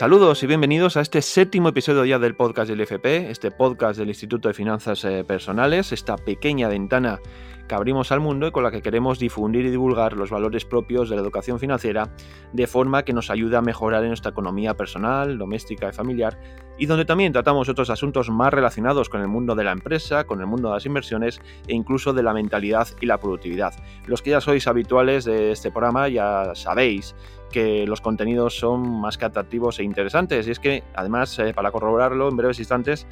Saludos y bienvenidos a este séptimo episodio ya del podcast del IFP, este podcast del Instituto de Finanzas eh, Personales, esta pequeña ventana que abrimos al mundo y con la que queremos difundir y divulgar los valores propios de la educación financiera de forma que nos ayude a mejorar en nuestra economía personal, doméstica y familiar y donde también tratamos otros asuntos más relacionados con el mundo de la empresa, con el mundo de las inversiones e incluso de la mentalidad y la productividad. Los que ya sois habituales de este programa ya sabéis que los contenidos son más que atractivos e interesantes y es que además eh, para corroborarlo en breves instantes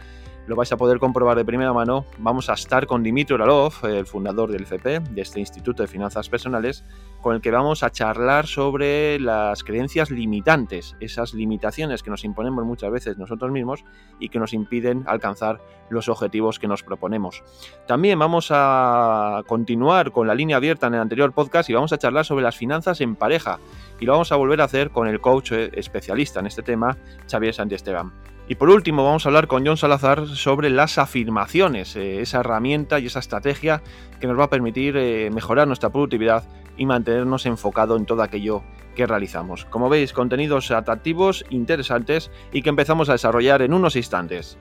lo vais a poder comprobar de primera mano. Vamos a estar con Dimitri Uralov, el fundador del FP, de este Instituto de Finanzas Personales, con el que vamos a charlar sobre las creencias limitantes, esas limitaciones que nos imponemos muchas veces nosotros mismos y que nos impiden alcanzar los objetivos que nos proponemos. También vamos a continuar con la línea abierta en el anterior podcast y vamos a charlar sobre las finanzas en pareja. Y lo vamos a volver a hacer con el coach especialista en este tema, Xavier Santiesteban. Y por último vamos a hablar con John Salazar sobre las afirmaciones, eh, esa herramienta y esa estrategia que nos va a permitir eh, mejorar nuestra productividad y mantenernos enfocado en todo aquello que realizamos. Como veis, contenidos atractivos, interesantes y que empezamos a desarrollar en unos instantes.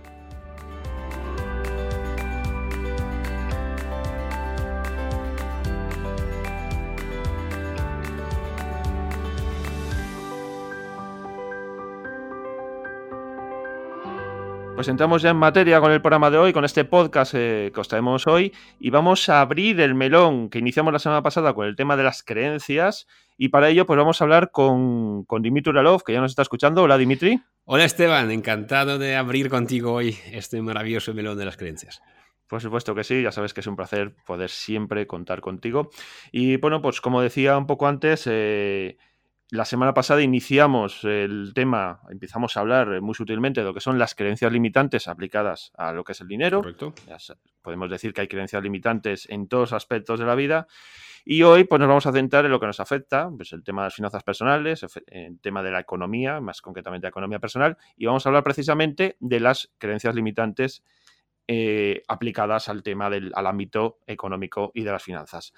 Pues entramos ya en materia con el programa de hoy, con este podcast eh, que os traemos hoy, y vamos a abrir el melón que iniciamos la semana pasada con el tema de las creencias, y para ello pues vamos a hablar con, con Dimitri Uralov, que ya nos está escuchando. Hola Dimitri. Hola Esteban, encantado de abrir contigo hoy este maravilloso melón de las creencias. Por supuesto que sí, ya sabes que es un placer poder siempre contar contigo. Y bueno, pues como decía un poco antes, eh, la semana pasada iniciamos el tema, empezamos a hablar muy sutilmente de lo que son las creencias limitantes aplicadas a lo que es el dinero. Correcto. podemos decir que hay creencias limitantes en todos aspectos de la vida. Y hoy pues, nos vamos a centrar en lo que nos afecta, pues el tema de las finanzas personales, el tema de la economía, más concretamente la economía personal, y vamos a hablar precisamente de las creencias limitantes eh, aplicadas al tema del al ámbito económico y de las finanzas.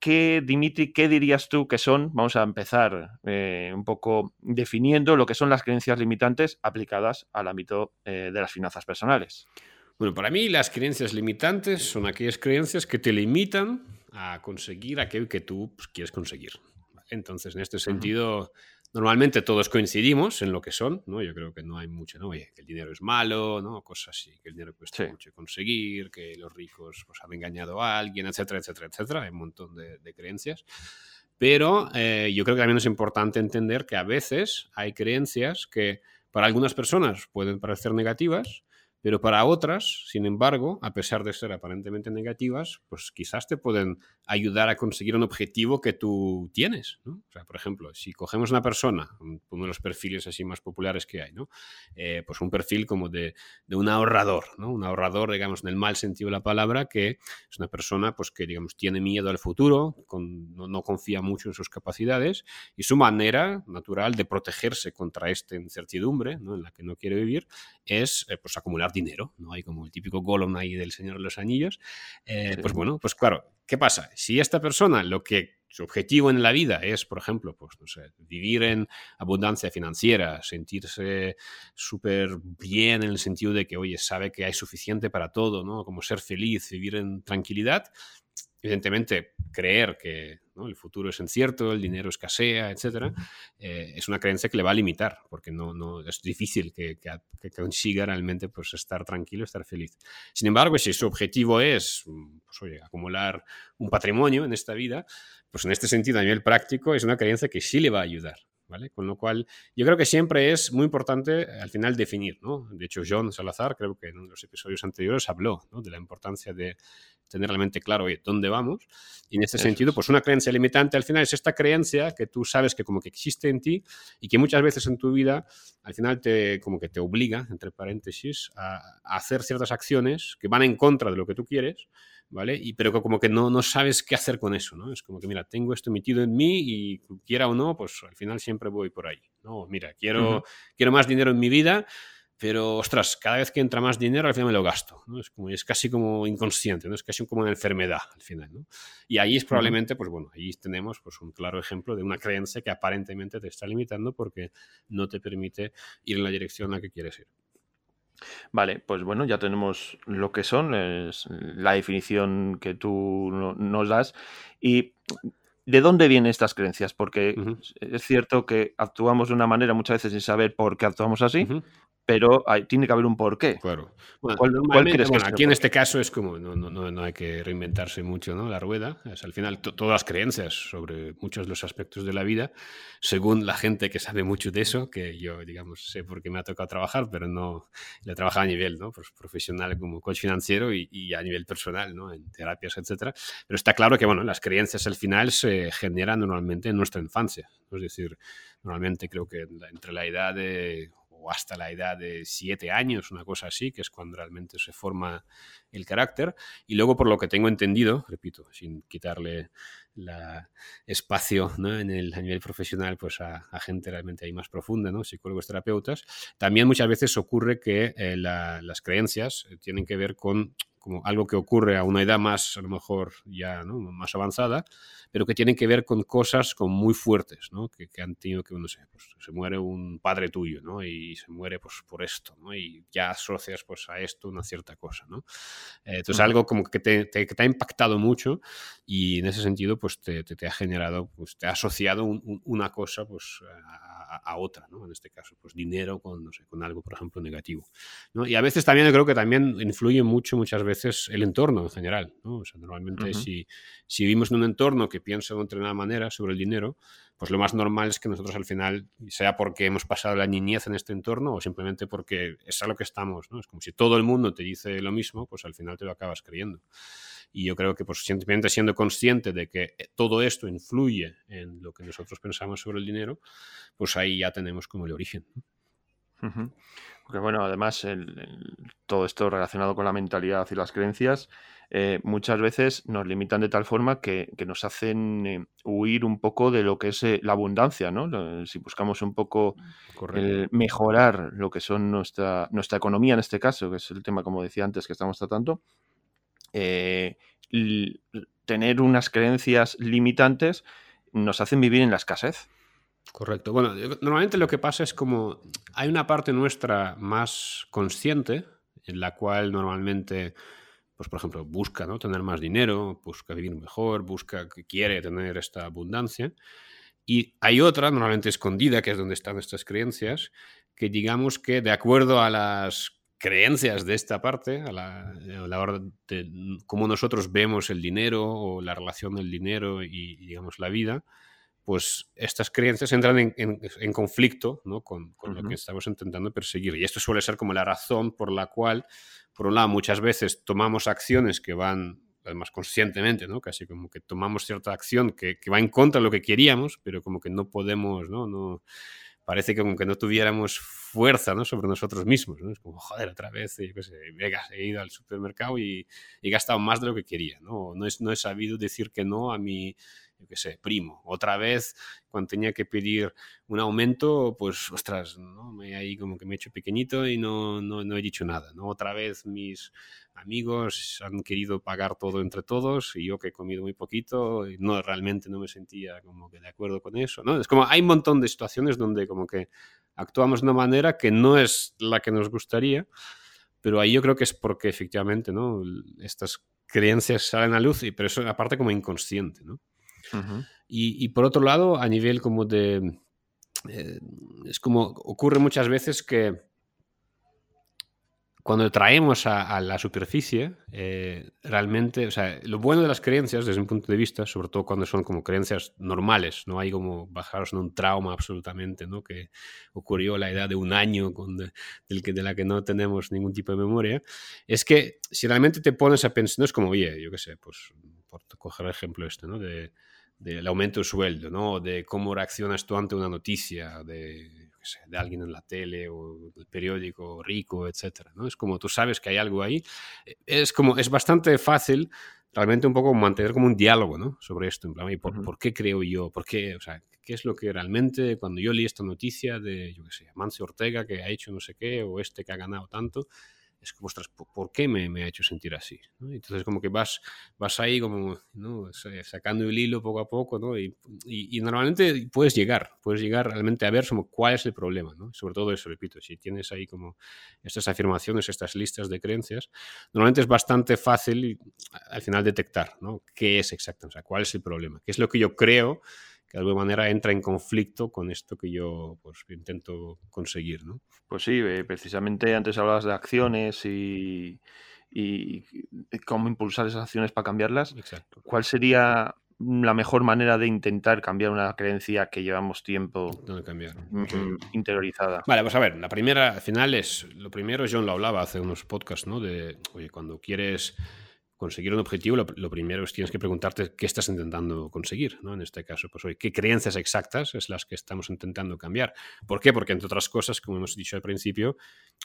¿Qué, Dimitri, qué dirías tú que son? Vamos a empezar eh, un poco definiendo lo que son las creencias limitantes aplicadas al ámbito eh, de las finanzas personales. Bueno, para mí las creencias limitantes son aquellas creencias que te limitan a conseguir aquello que tú pues, quieres conseguir. Entonces, en este sentido, Normalmente todos coincidimos en lo que son, ¿no? Yo creo que no hay mucho, ¿no? Oye, que el dinero es malo, ¿no? Cosas así, que el dinero cuesta mucho conseguir, que los ricos pues, han engañado a alguien, etcétera, etcétera, etcétera. Hay un montón de, creencias. Pero eh, yo creo que también es importante entender que a veces hay creencias que para algunas personas pueden parecer negativas, pero para otras, sin embargo, a pesar de ser aparentemente negativas, pues quizás te pueden ayudar a conseguir un objetivo que tú tienes. ¿no? O sea, por ejemplo, si cogemos una persona, uno de los perfiles así más populares que hay, ¿no? Eh, pues un perfil como de, de, un ahorrador, ¿no? un ahorrador, digamos, en el mal sentido de la palabra, que es una persona pues, que digamos, tiene miedo al futuro, con, no, no, confía mucho en sus capacidades y su manera natural de protegerse contra esta incertidumbre ¿no? en la que no quiere vivir es eh, pues, acumular dinero, ¿no? Hay como el típico Gollum ahí del Señor de los Anillos. Eh, pues bueno, pues claro, ¿qué pasa? Si esta persona lo que su objetivo en la vida es, por ejemplo, pues no sé, vivir en abundancia financiera, sentirse súper bien en el sentido de que, oye, sabe que hay suficiente para todo, ¿no? Como ser feliz, vivir en tranquilidad, evidentemente, creer que el futuro es incierto, el dinero escasea, etc., eh, es una creencia que le va a limitar, porque no, no es difícil que, consiga realmente pues, estar tranquilo, estar feliz. Sin embargo, si su objetivo es pues, acumular un patrimonio en esta vida, pues en este sentido, a nivel práctico, es una creencia que sí le va a ayudar. ¿Vale? Con lo cual, yo creo que siempre es muy importante al final definir, ¿no? De hecho, John Salazar, creo que en los episodios anteriores habló de la importancia de tener realmente claro dónde vamos. Y en este sentido, pues una creencia limitante al final es esta creencia que tú sabes que como que existe en ti y que muchas veces en tu vida al final te como que te obliga, entre paréntesis, a, hacer ciertas acciones que van en contra de lo que tú quieres. ¿Vale? Y, pero como que no, no sabes qué hacer con eso, ¿no? Es como que, mira, tengo esto metido en mí y quiera o no, pues al final siempre voy por ahí, ¿no? Mira, quiero, quiero más dinero en mi vida, pero ostras, cada vez que entra más dinero al final me lo gasto, ¿no? Es, como, es casi como inconsciente, ¿no? Es casi como una enfermedad al final, ¿no? Y ahí es probablemente, pues bueno, ahí tenemos pues un claro ejemplo de una creencia que aparentemente te está limitando porque no te permite ir en la dirección a la que quieres ir. Vale, pues bueno, ya tenemos lo que son, es la definición que tú nos das. ¿Y de dónde vienen estas creencias? Porque es cierto que actuamos de una manera muchas veces sin saber por qué actuamos así, pero tiene que haber un porqué. Claro. aquí en este caso es como, no, no, no, hay que reinventarse mucho ¿no? la rueda. Es, al final, todas las creencias sobre muchos de los aspectos de la vida, según la gente que sabe mucho de eso, que yo, digamos, sé porque me ha tocado trabajar, pero no le trabajo a nivel ¿no? pues profesional como coach financiero y, y, a nivel personal, ¿no? en terapias, etcétera. Pero está claro que bueno, las creencias al final se generan normalmente en nuestra infancia. Es decir, normalmente creo que entre la edad de o hasta la edad de siete años, una cosa así, que es cuando realmente se forma el carácter. Y luego, por lo que tengo entendido, repito, sin quitarle la espacio en el, a nivel profesional pues a, gente realmente ahí más profunda, ¿no? psicólogos, terapeutas, también muchas veces ocurre que eh, las creencias tienen que ver con como algo que ocurre a una edad más, a lo mejor ya ¿no? más avanzada, pero que tienen que ver con cosas como muy fuertes, ¿no? que, que, han tenido que, no sé, pues, se muere un padre tuyo, ¿no? y se muere pues, por esto, ¿no? y ya asocias pues, a esto una cierta cosa. ¿no? Eh, entonces, algo como que te, te, te, ha impactado mucho y en ese sentido pues, te, te ha generado, pues, te ha asociado un, una cosa pues, a, a, otra, ¿no? en este caso, pues dinero con, no sé, con algo, por ejemplo, negativo. ¿no? Y a veces también yo creo que también influye mucho, muchas veces, el entorno en general. ¿no? O sea, normalmente uh -huh. si, si vivimos en un entorno que piensa de otra manera sobre el dinero, pues lo más normal es que nosotros al final, sea porque hemos pasado la niñez en este entorno o simplemente porque es a lo que estamos, ¿no? Es como si todo el mundo te dice lo mismo, pues al final te lo acabas creyendo. Y yo creo que pues simplemente siendo consciente de que eh, todo esto influye en lo que nosotros pensamos sobre el dinero, pues ahí ya tenemos como el origen. Uh -huh. Porque bueno, además el, el, todo esto relacionado con la mentalidad y las creencias eh, muchas veces nos limitan de tal forma que, que nos hacen eh, huir un poco de lo que es eh, la abundancia, ¿no? Si buscamos un poco el mejorar lo que son nuestra, nuestra economía en este caso, que es el tema, como decía antes, que estamos tratando, eh, tener unas creencias limitantes nos hacen vivir en la escasez. Correcto. Bueno, normalmente lo que pasa es como hay una parte nuestra más consciente en la cual normalmente pues por ejemplo, busca ¿no? tener más dinero, busca vivir mejor, busca que quiere tener esta abundancia. Y hay otra, normalmente escondida, que es donde están estas creencias, que digamos que de acuerdo a las creencias de esta parte, a la, a la hora de cómo nosotros vemos el dinero o la relación del dinero y, digamos, la vida, pues estas creencias entran en, en, en conflicto ¿no? con, con uh -huh. lo que estamos intentando perseguir. Y esto suele ser como la razón por la cual por un lado, muchas veces tomamos acciones que van, además conscientemente, ¿no? Casi como que tomamos cierta acción que, que va en contra de lo que queríamos, pero como que no podemos, ¿no? no parece que como que no tuviéramos fuerza ¿no? sobre nosotros mismos. ¿no? Es como, joder, otra vez, yo qué he ido al supermercado y he gastado más de lo que quería. No, no, es, no he sabido decir que no a mi, yo qué sé, primo. Otra vez, cuando tenía que pedir un aumento, pues, ostras, ¿no? Me ahí como que me he hecho pequeñito y no, no, no he dicho nada, ¿no? Otra vez mis amigos han querido pagar todo entre todos y yo que he comido muy poquito, no, realmente no me sentía como que de acuerdo con eso, ¿no? Es como, hay un montón de situaciones donde como que actuamos de una manera que no es la que nos gustaría, pero ahí yo creo que es porque efectivamente, ¿no? Estas creencias salen a luz, y, pero eso aparte como inconsciente, ¿no? Uh -huh. y, y, por otro lado, a nivel como de... Eh, es como ocurre muchas veces que cuando traemos a, a la superficie, eh, realmente, o sea, lo bueno de las creencias, desde un punto de vista, sobre todo cuando son como creencias normales, no hay como bajaros en un trauma absolutamente, ¿no? Que ocurrió a la edad de un año, con de, del que, de la que no tenemos ningún tipo de memoria, es que si realmente te pones a pensar, no es como, oye, yo qué sé, pues por coger el ejemplo este, ¿no? De, del aumento de sueldo, ¿no? De cómo reaccionas tú ante una noticia, de sé, de alguien en la tele o el periódico rico, etcétera, ¿no? Es como tú sabes que hay algo ahí. Es como, es bastante fácil realmente un poco mantener como un diálogo, ¿no? Sobre esto, en plan, ¿por, ¿por qué creo yo? ¿Por qué? O sea, ¿qué es lo que realmente, cuando yo leí esta noticia de, yo qué sé, Mancio Ortega que ha hecho no sé qué, o este que ha ganado tanto, es como, ostras, ¿por qué me, me ha hecho sentir así? Entonces, como que vas, vas ahí como ¿no? sacando el hilo poco a poco, ¿no? Y, y, normalmente puedes llegar, puedes llegar realmente a ver como cuál es el problema, ¿no? Sobre todo eso, repito, si tienes ahí como estas afirmaciones, estas listas de creencias, normalmente es bastante fácil al final detectar, ¿no? ¿Qué es exacto? O sea, cuál es el problema? ¿Qué es lo que yo creo que de alguna manera entra en conflicto con esto que yo pues, intento conseguir. ¿no? Pues sí, eh, precisamente antes hablabas de acciones y, y cómo impulsar esas acciones para cambiarlas. Exacto. ¿Cuál sería la mejor manera de intentar cambiar una creencia que llevamos tiempo cambiar. interiorizada? Vale, pues a ver, la primera, al final es, lo primero, John lo hablaba hace unos podcasts, ¿no? De, oye, cuando quieres conseguir un objetivo, lo, primero es tienes que preguntarte qué estás intentando conseguir, ¿no? En este caso, pues hoy, qué creencias exactas es las que estamos intentando cambiar. ¿Por qué? Porque entre otras cosas, como hemos dicho al principio,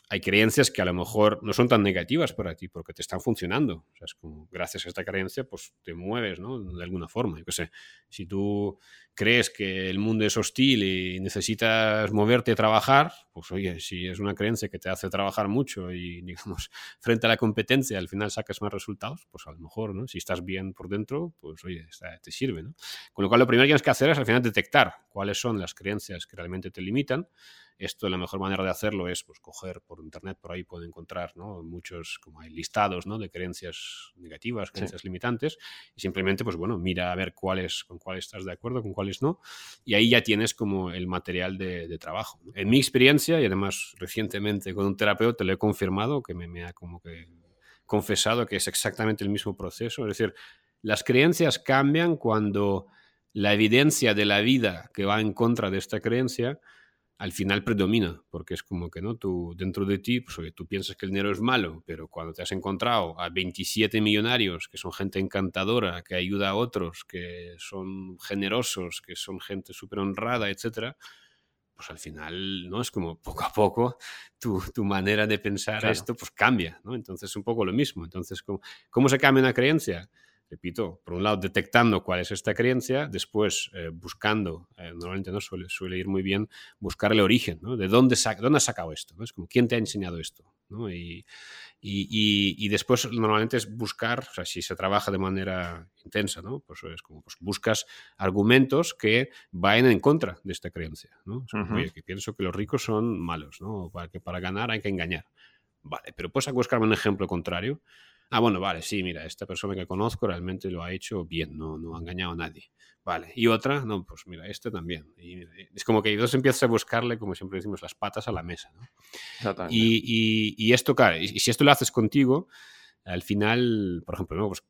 hay creencias que a lo mejor no son tan negativas para ti porque te están funcionando. Es como gracias a esta creencia, pues te mueves, ¿no? De alguna forma. Yo qué sé, si tú crees que el mundo es hostil y necesitas moverte a trabajar, pues oye, si es una creencia que te hace trabajar mucho y, digamos, frente a la competencia al final sacas más resultados, pues a lo mejor, ¿no? Si estás bien por dentro, pues oye, te sirve, ¿no? Con lo cual, lo primero que tienes que hacer es al final detectar cuáles son las creencias que realmente te limitan esto, la mejor manera de hacerlo es pues, coger por internet, por ahí puede encontrar ¿no? muchos, como hay listados ¿no? de creencias negativas, creencias limitantes, y simplemente, pues bueno, mira a ver cuáles, con cuáles estás de acuerdo, con cuáles no, y ahí ya tienes como el material de, trabajo. En mi experiencia, y además recientemente con un terapeuta le he confirmado, que me, me ha como que confesado que es exactamente el mismo proceso, es decir, las creencias cambian cuando la evidencia de la vida que va en contra de esta creencia al final predomina, porque es como que no tú dentro de ti, pues, tú piensas que el dinero es malo, pero cuando te has encontrado a 27 millonarios que son gente encantadora, que ayuda a otros, que son generosos, que son gente súper honrada, etcétera, pues al final, ¿no? Es como poco a poco tu, manera de pensar esto pues cambia, ¿no? Entonces es un poco lo mismo. Entonces, ¿cómo, cómo se cambia una creencia? Repito, por un lado detectando cuál es esta creencia, después eh, buscando, eh, normalmente no suele, suele, ir muy bien, buscar el origen, ¿no? ¿De dónde, dónde has sacado esto? ¿no? Es como, ¿quién te ha enseñado esto? ¿no? Y, y, y, después normalmente es buscar, o sea, si se trabaja de manera intensa, ¿no? Pues es como, pues buscas argumentos que vayan en contra de esta creencia, ¿no? Oye, que pienso que los ricos son malos, ¿no? Para que para ganar hay que engañar. Vale, pero puedes buscarme un ejemplo contrario Ah, bueno, vale, sí, mira, esta persona que conozco realmente lo ha hecho bien, no, no ha engañado a nadie. Vale, y otra, no, pues mira, este también. Y es como que dos empiezas a buscarle, como siempre decimos, las patas a la mesa. ¿no? Y, y, y, esto, claro, y, si esto lo haces contigo, al final, por ejemplo, ¿no? pues,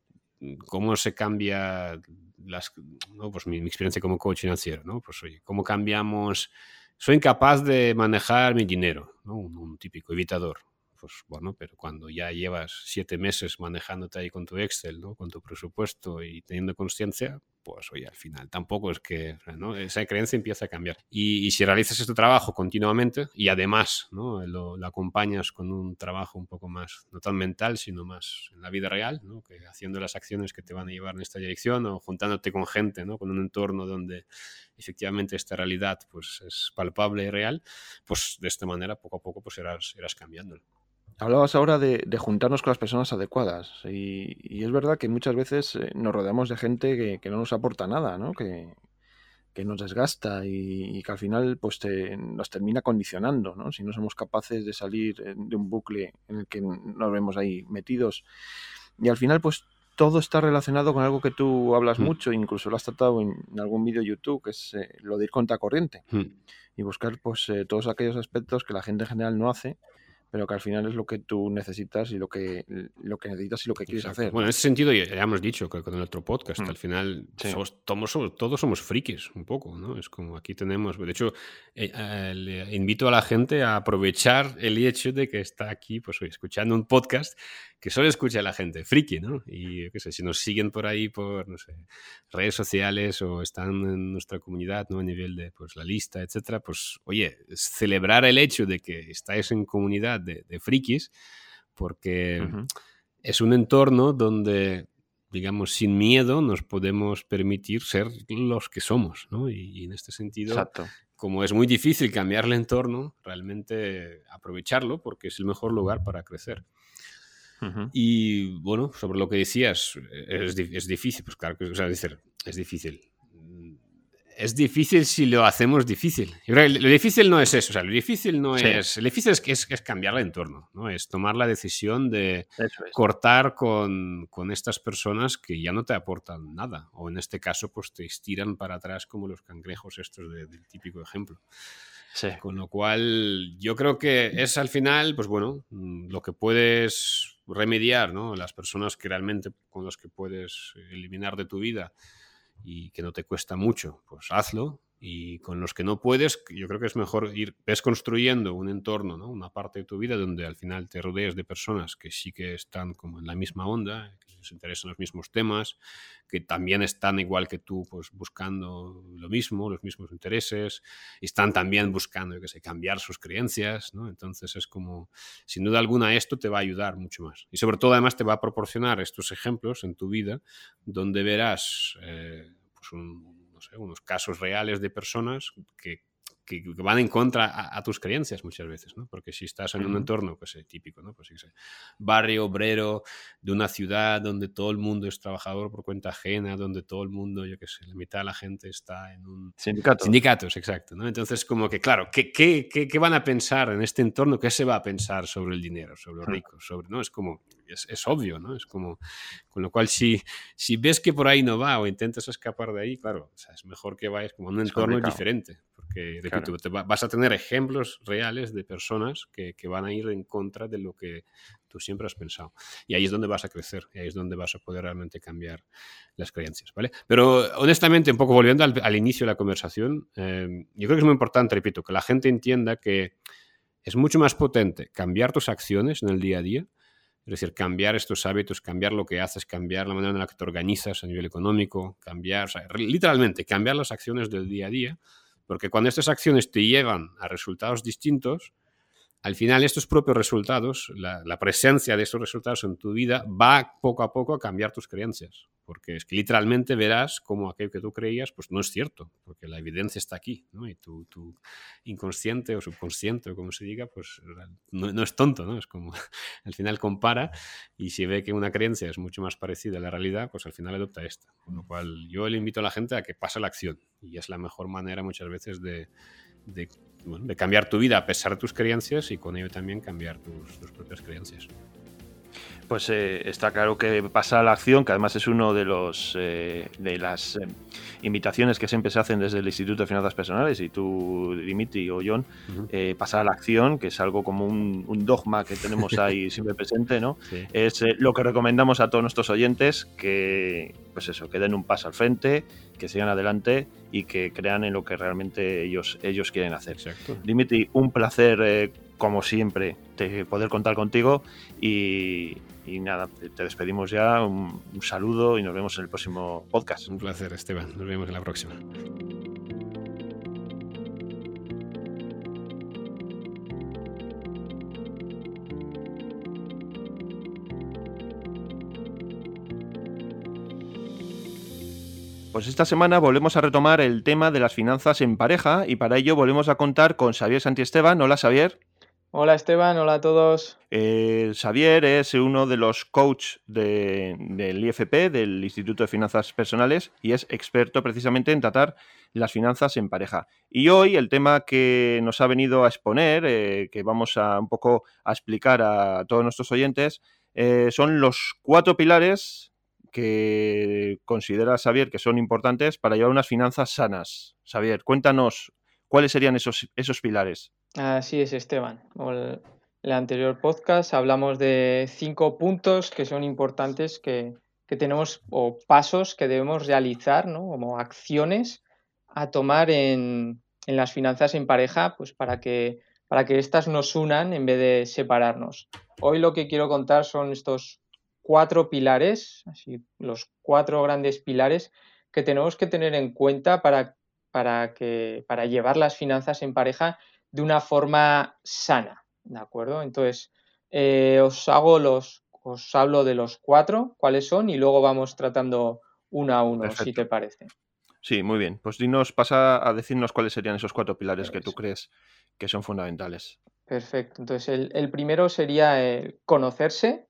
¿cómo se cambia las, ¿no? pues mi, experiencia como coach financiero? ¿no? Pues oye, ¿cómo cambiamos? Soy incapaz de manejar mi dinero, ¿no? un típico evitador pues bueno, pero cuando ya llevas siete meses manejándote ahí con tu Excel, ¿no? con tu presupuesto y teniendo conciencia, pues oye, al final tampoco es que ¿no? esa creencia empieza a cambiar. Y, si realizas este trabajo continuamente y además ¿no? lo, acompañas con un trabajo un poco más, no tan mental, sino más en la vida real, ¿no? que haciendo las acciones que te van a llevar en esta dirección o juntándote con gente, ¿no? con un entorno donde efectivamente esta realidad pues, es palpable y real, pues de esta manera poco a poco pues irás, irás cambiándolo. Hablabas ahora de, juntarnos con las personas adecuadas y, es verdad que muchas veces eh, nos rodeamos de gente que, no nos aporta nada, ¿no? que, nos desgasta y, que al final pues nos termina condicionando, ¿no? si no somos capaces de salir eh, de un bucle en el que nos vemos ahí metidos. Y al final pues todo está relacionado con algo que tú hablas mm. mucho, incluso lo has tratado en, algún vídeo YouTube, que es eh, lo de ir contra corriente mm. y buscar pues todos aquellos aspectos que la gente en general no hace pero que al final es lo que tú necesitas y lo que, lo que necesitas y lo que quieres hacer. Bueno, en ese sentido ya hemos dicho que con el otro podcast, mm. al final todos somos frikis un poco, ¿no? Es como aquí tenemos, de hecho, eh, eh, invito a la gente a aprovechar el hecho de que está aquí, pues escuchando un podcast que solo escucha la gente friki, ¿no? Y qué sé, si nos siguen por ahí por, no sé, redes sociales o están en nuestra comunidad, ¿no? A nivel de, pues, la lista, etcétera, pues, oye, celebrar el hecho de que estáis en comunidad de, frikis, porque es un entorno donde digamos, sin miedo nos podemos permitir ser los que somos, ¿no? Y, en este sentido, como es muy difícil cambiar el entorno, realmente aprovecharlo porque es el mejor lugar para crecer. Y bueno, sobre lo que decías, es, es difícil, pues claro que, o sea, decir, es difícil. Es difícil si lo hacemos difícil. lo difícil no es eso, o sea, lo difícil no es. Lo difícil es, es, es, cambiar el entorno, ¿no? Es tomar la decisión de cortar con, con, estas personas que ya no te aportan nada. O en este caso, pues te estiran para atrás como los cangrejos estos del típico ejemplo. Con lo cual, yo creo que es al final, pues bueno, lo que puedes remediar, ¿no? Las personas que realmente con las que puedes eliminar de tu vida y que no te cuesta mucho, pues hazlo. Y con los que no puedes, yo creo que es mejor ir, ves construyendo un entorno, ¿no? una parte de tu vida donde al final te rodees de personas que sí que están como en la misma onda, les interesan los mismos temas, que también están igual que tú, pues buscando lo mismo, los mismos intereses, y están también buscando, que sé, cambiar sus creencias, ¿no? Entonces es como, sin duda alguna, esto te va a ayudar mucho más. Y sobre todo, además, te va a proporcionar estos ejemplos en tu vida donde verás, eh, pues unos casos reales de personas que que, van en contra a, tus creencias muchas veces, ¿no? Porque si estás en un entorno, pues típico, ¿no? Pues barrio obrero de una ciudad donde todo el mundo es trabajador por cuenta ajena, donde todo el mundo, yo qué sé, la mitad de la gente está en un... Sindicato. Sindicatos, exacto, ¿no? Entonces, como que, claro, ¿qué, qué, qué, van a pensar en este entorno? ¿Qué se va a pensar sobre el dinero, sobre los ricos? Sobre, ¿no? Es como, es, es, obvio, ¿no? Es como, con lo cual, si, si ves que por ahí no va o intentas escapar de ahí, claro, o sea, es mejor que vayas como a un entorno diferente que, repito, te vas a tener ejemplos reales de personas que, que, van a ir en contra de lo que tú siempre has pensado. Y ahí es donde vas a crecer, y ahí es donde vas a poder realmente cambiar las creencias, ¿vale? Pero honestamente, un poco volviendo al, al inicio de la conversación, eh, yo creo que es muy importante, repito, que la gente entienda que es mucho más potente cambiar tus acciones en el día a día, es decir, cambiar estos hábitos, cambiar lo que haces, cambiar la manera en la que te organizas a nivel económico, cambiar, o sea, literalmente, cambiar las acciones del día a día, porque cuando estas acciones te llevan a resultados distintos, al final estos propios resultados, la, presencia de estos resultados en tu vida va poco a poco a cambiar tus creencias, porque es que literalmente verás como aquello que tú creías pues no es cierto, porque la evidencia está aquí, ¿no? y tu, inconsciente o subconsciente o como se diga, pues no, es tonto, ¿no? es como al final compara y si ve que una creencia es mucho más parecida a la realidad, pues al final adopta esta, con lo cual yo le invito a la gente a que pase la acción y es la mejor manera muchas veces de, cambiar tu vida a pesar de tus creencias y con ello también cambiar tus, propias creencias. Pues eh, está claro que pasa la acción, que además es uno de los eh, de las eh, invitaciones que siempre se hacen desde el Instituto de Finanzas Personales y tú, Dimitri o John, pasar a la acción, que es algo como un, dogma que tenemos ahí siempre presente, ¿no? Es lo que recomendamos a todos nuestros oyentes que, pues eso, que den un paso al frente, que sigan adelante y que crean en lo que realmente ellos, ellos quieren hacer. Dimitri, un placer, eh, como siempre, poder contar contigo y, nada, te despedimos ya, un saludo y nos vemos en el próximo podcast. Un placer, Esteban, nos vemos en la próxima. Pues esta semana volvemos a retomar el tema de las finanzas en pareja y para ello volvemos a contar con Xavier Santiesteban. Hola Xavier. Hola Esteban, hola a todos. Eh, Xavier es uno de los coaches del IFP, del Instituto de Finanzas Personales, y es experto precisamente en tratar las finanzas en pareja. Y hoy el tema que nos ha venido a exponer, eh, que vamos a un poco a explicar a todos nuestros oyentes, eh, son los cuatro pilares que considera Xavier que son importantes para llevar unas finanzas sanas. Xavier, cuéntanos cuáles serían esos, esos pilares. Así es, Esteban. el anterior podcast hablamos de cinco puntos que son importantes que, tenemos o pasos que debemos realizar, ¿no? Como acciones a tomar en, en las finanzas en pareja, pues para que, para que éstas nos unan en vez de separarnos. Hoy lo que quiero contar son estos cuatro pilares, así, los cuatro grandes pilares que tenemos que tener en cuenta para, para, que, para llevar las finanzas en pareja de una forma sana, ¿de acuerdo? Entonces, eh, os hago los, os hablo de los cuatro, cuáles son, y luego vamos tratando uno a uno, si te parece. Sí, muy bien. Pues dinos, pasa a decirnos cuáles serían esos cuatro pilares que tú crees que son fundamentales. Perfecto. Entonces, el, primero sería el conocerse,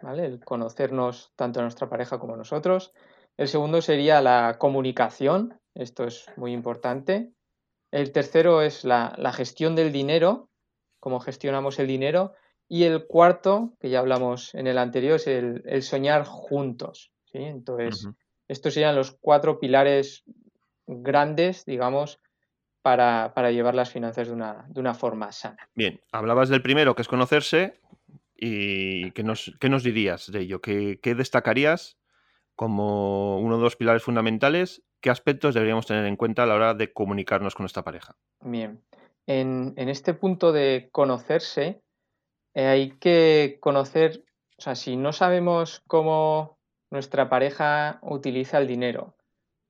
¿vale? El conocernos tanto a nuestra pareja como a nosotros. El segundo sería la comunicación, esto es muy importante. El tercero es la, gestión del dinero, cómo gestionamos el dinero. Y el cuarto, que ya hablamos en el anterior, es el, soñar juntos. ¿sí? Entonces, estos serían los cuatro pilares grandes, digamos, para, llevar las finanzas de una, de una, forma sana. Bien, hablabas del primero, que es conocerse, y ¿qué nos, qué nos dirías de ello? ¿Qué, destacarías como uno de los pilares fundamentales? ¿Qué aspectos deberíamos tener en cuenta a la hora de comunicarnos con nuestra pareja? Bien, en, este punto de conocerse, eh, hay que conocer, o sea, si no sabemos cómo nuestra pareja utiliza el dinero,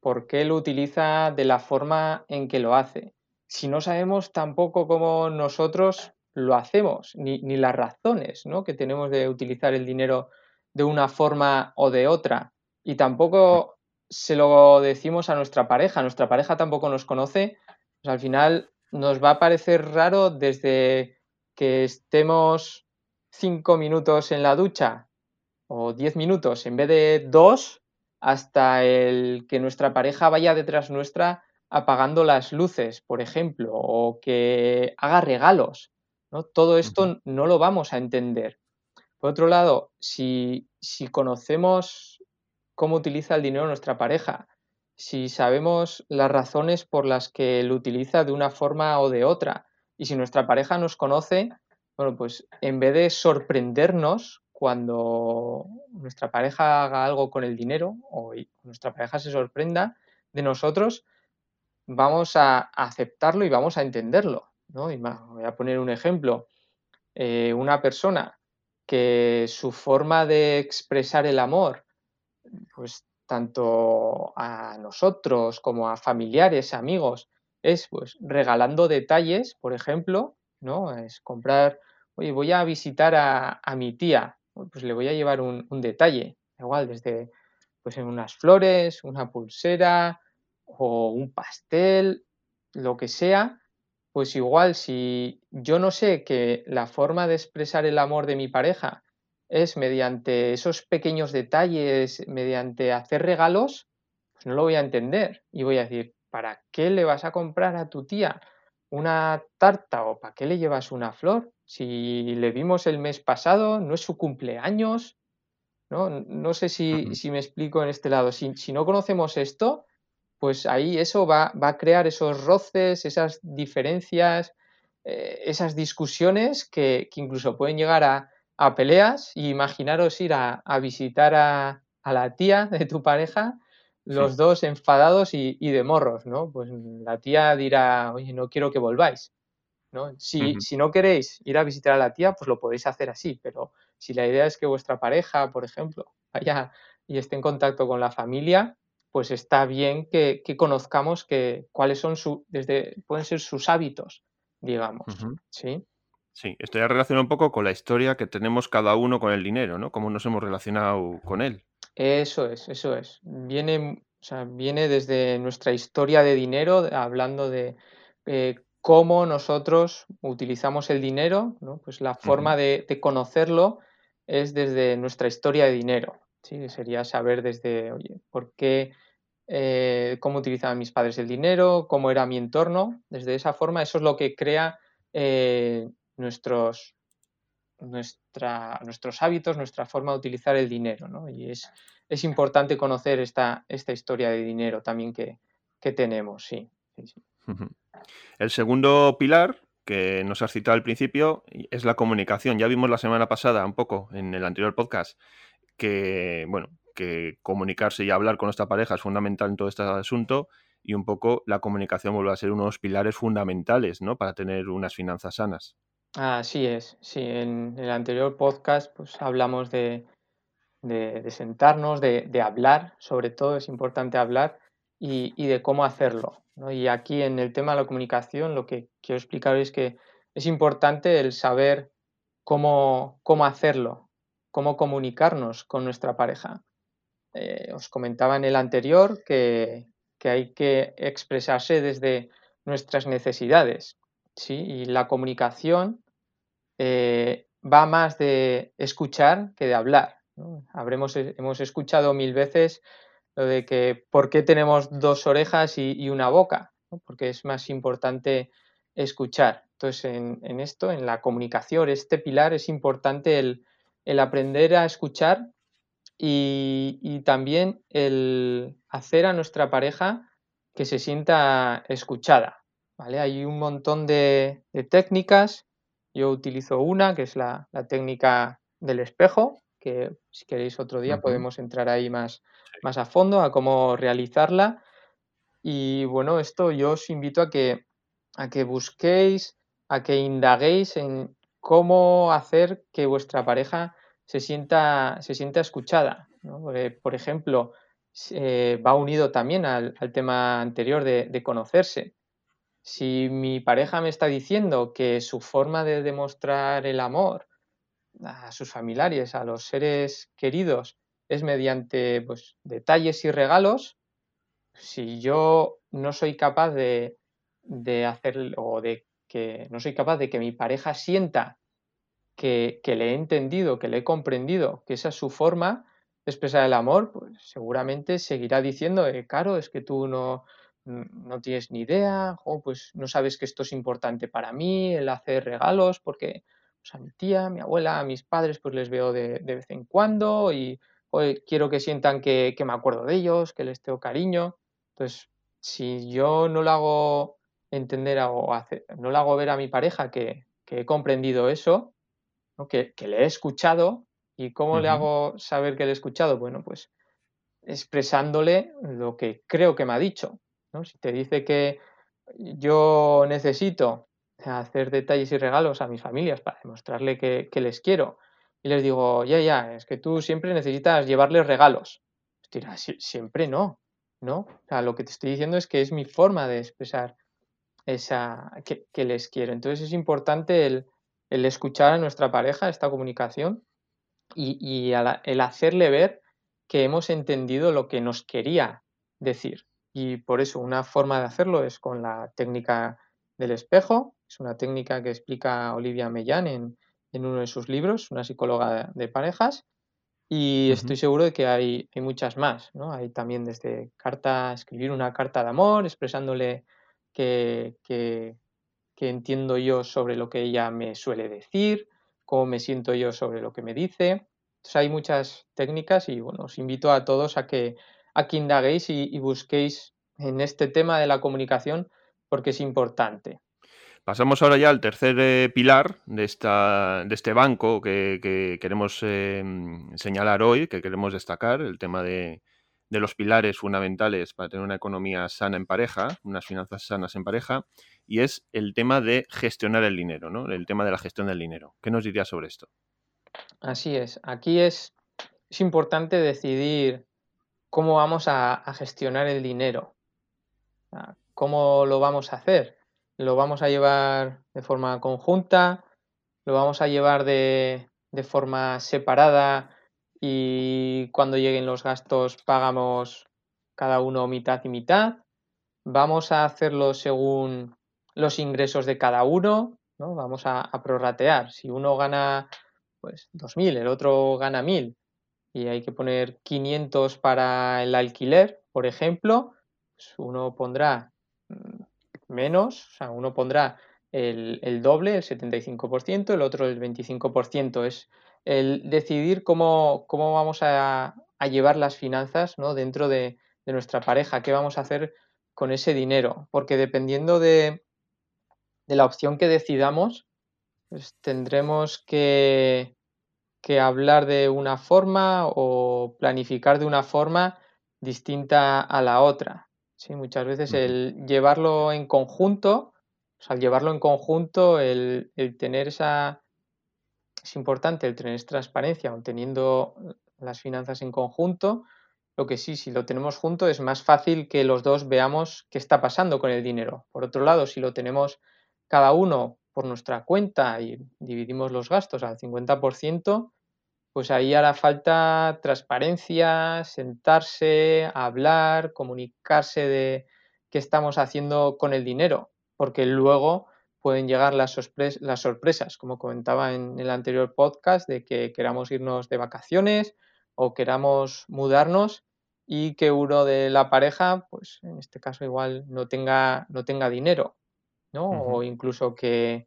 por qué lo utiliza de la forma en que lo hace. Si no sabemos tampoco cómo nosotros lo hacemos, ni, las razones ¿no? que tenemos de utilizar el dinero de una forma o de otra, y tampoco se lo decimos a nuestra pareja, nuestra pareja tampoco nos conoce, pues al final nos va a parecer raro desde que estemos cinco minutos en la ducha o diez minutos en vez de dos hasta el que nuestra pareja vaya detrás nuestra apagando las luces, por ejemplo, o que haga regalos. ¿no? Todo esto no lo vamos a entender. Por otro lado, si, si conocemos cómo utiliza el dinero nuestra pareja, si sabemos las razones por las que lo utiliza de una forma o de otra, y si nuestra pareja nos conoce, bueno, pues en vez de sorprendernos cuando nuestra pareja haga algo con el dinero o nuestra pareja se sorprenda de nosotros, vamos a aceptarlo y vamos a entenderlo. ¿no? Y voy a poner un ejemplo. Eh, una persona que su forma de expresar el amor, pues tanto a nosotros como a familiares, amigos, es pues regalando detalles, por ejemplo, ¿no? Es comprar, oye, voy a visitar a, a mi tía, pues le voy a llevar un, detalle, igual desde pues unas flores, una pulsera o un pastel, lo que sea, pues igual si yo no sé que la forma de expresar el amor de mi pareja es mediante esos pequeños detalles, mediante hacer regalos, pues no lo voy a entender y voy a decir, ¿para qué le vas a comprar a tu tía una tarta o para qué le llevas una flor? Si le vimos el mes pasado, no es su cumpleaños, ¿no? No sé si, me explico en este lado. Si, no conocemos esto, pues ahí eso va, a crear esos roces, esas diferencias, eh, esas discusiones que, incluso pueden llegar a, peleas. Y imaginaros ir a, visitar a, la tía de tu pareja, los dos enfadados y, y, de morros, ¿no? Pues la tía dirá, oye, no quiero que volváis. Si, no queréis ir a visitar a la tía, pues lo podéis hacer así, pero si la idea es que vuestra pareja, por ejemplo, vaya y esté en contacto con la familia, pues está bien que, conozcamos que, cuáles son su, desde, pueden ser sus hábitos, digamos. ¿sí? Sí, esto ya relaciona un poco con la historia que tenemos cada uno con el dinero, ¿no? Cómo nos hemos relacionado con él. Eso es, eso es. Viene, viene desde nuestra historia de dinero, hablando de eh, cómo nosotros utilizamos el dinero, pues la forma de, conocerlo es desde nuestra historia de dinero. ¿sí? Sería saber desde, oye, ¿por qué, eh, cómo utilizaban mis padres el dinero, cómo era mi entorno? Desde esa forma, eso es lo que crea eh, nuestros, nuestra, nuestros hábitos, nuestra forma de utilizar el dinero. Y es, es importante conocer esta, esta historia de dinero también que, tenemos, sí. El segundo pilar que nos has citado al principio es la comunicación. Ya vimos la semana pasada, un poco, en el anterior podcast, que, bueno, que comunicarse y hablar con nuestra pareja es fundamental en todo este asunto y un poco la comunicación vuelve a ser uno de los pilares fundamentales, ¿no? Para tener unas finanzas sanas. Así es, sí. En el anterior podcast, pues hablamos de, de, sentarnos, de, hablar, sobre todo es importante hablar y, de cómo hacerlo. Y aquí en el tema de la comunicación lo que quiero explicar es que es importante el saber cómo, cómo hacerlo, cómo comunicarnos con nuestra pareja. Eh, os comentaba en el anterior que, hay que expresarse desde nuestras necesidades. ¿sí? Y la comunicación eh, va más de escuchar que de hablar. Habremos, eh, hemos escuchado mil veces lo de que por qué tenemos dos orejas y, una boca, porque es más importante escuchar. Entonces, en, esto, en la comunicación, este pilar es importante el, aprender a escuchar y, también el hacer a nuestra pareja que se sienta escuchada. ¿vale? Hay un montón de, técnicas. Yo utilizo una, que es la técnica del espejo, que si queréis otro día podemos entrar ahí más, más a fondo a cómo realizarla. Y bueno, esto yo os invito a que, a que busquéis, a que indaguéis en cómo hacer que vuestra pareja se sienta, se sienta escuchada. por ejemplo, va unido también al, tema anterior de, de, conocerse. Si mi pareja me está diciendo que su forma de demostrar el amor a sus familiares, a los seres queridos, es mediante pues, detalles y regalos, si yo no soy capaz de, de hacer o de que no soy capaz de que mi pareja sienta que, le he entendido, que le he comprendido, que esa es su forma de expresar el amor, pues seguramente seguirá diciendo, eh, Caro, es que tú no, no tienes ni idea, o pues no sabes que esto es importante para mí, el hacer regalos, porque pues, a mi tía, a mi abuela, a mis padres, pues les veo de, vez en cuando y quiero que sientan que, me acuerdo de ellos, que les tengo cariño. Entonces, si yo no lo hago entender o no lo hago ver a mi pareja que, he comprendido eso, que, le he escuchado, ¿y cómo le hago saber que le he escuchado? Bueno, pues expresándole lo que creo que me ha dicho. Si te dice que yo necesito hacer detalles y regalos a mis familias para demostrarle que, les quiero. Y les digo, ya, ya, es que tú siempre necesitas llevarles regalos. Hostia, siempre no, ¿no? O sea, lo que te estoy diciendo es que es mi forma de expresar esa que, les quiero. Entonces es importante el, escuchar a nuestra pareja esta comunicación y, el hacerle ver que hemos entendido lo que nos quería decir. Y por eso una forma de hacerlo es con la técnica del espejo, es una técnica que explica Olivia Mellán en, uno de sus libros, una psicóloga de parejas. Y estoy seguro de que hay, hay muchas más. ¿no? Hay también desde carta, escribir una carta de amor, expresándole que, que, entiendo yo sobre lo que ella me suele decir, cómo me siento yo sobre lo que me dice. Entonces hay muchas técnicas y bueno, os invito a todos a que, a que indaguéis y busquéis en este tema de la comunicación porque es importante. Pasamos ahora ya al tercer eh, pilar de, esta, de este banco que, queremos eh, señalar hoy, que queremos destacar, el tema de, los pilares fundamentales para tener una economía sana en pareja, unas finanzas sanas en pareja, y es el tema de gestionar el dinero, ¿no? El tema de la gestión del dinero. ¿Qué nos diría sobre esto? Así es. Aquí es, es importante decidir cómo vamos a, gestionar el dinero. ¿Cómo lo vamos a hacer? lo vamos a llevar de forma conjunta, lo vamos a llevar de, forma separada y cuando lleguen los gastos pagamos cada uno mitad y mitad. Vamos a hacerlo según los ingresos de cada uno, ¿no? Vamos a, prorratear. Si uno gana pues 2.000, el otro gana 1.000 y hay que poner 500 para el alquiler, por ejemplo, pues uno pondrá mm, menos, o sea, uno pondrá el, doble, el 75%, el otro el 25%. Es el decidir cómo, cómo vamos a, llevar las finanzas ¿no? dentro de, nuestra pareja, qué vamos a hacer con ese dinero, porque dependiendo de, de la opción que decidamos, pues tendremos que, que hablar de una forma o planificar de una forma distinta a la otra. ¿sí? Muchas veces el llevarlo en conjunto, o sea, llevarlo en conjunto, el, tener esa... Es importante el tener transparencia, aun teniendo las finanzas en conjunto. Lo que sí, si lo tenemos junto, es más fácil que los dos veamos qué está pasando con el dinero. Por otro lado, si lo tenemos cada uno por nuestra cuenta y dividimos los gastos al 50%, pues ahí hará falta transparencia, sentarse, hablar, comunicarse de qué estamos haciendo con el dinero, porque luego pueden llegar las, las sorpresas, como comentaba en el anterior podcast, de que queramos irnos de vacaciones o queramos mudarnos y que uno de la pareja, pues en este caso igual no tenga, no tenga dinero, ¿no? O incluso que,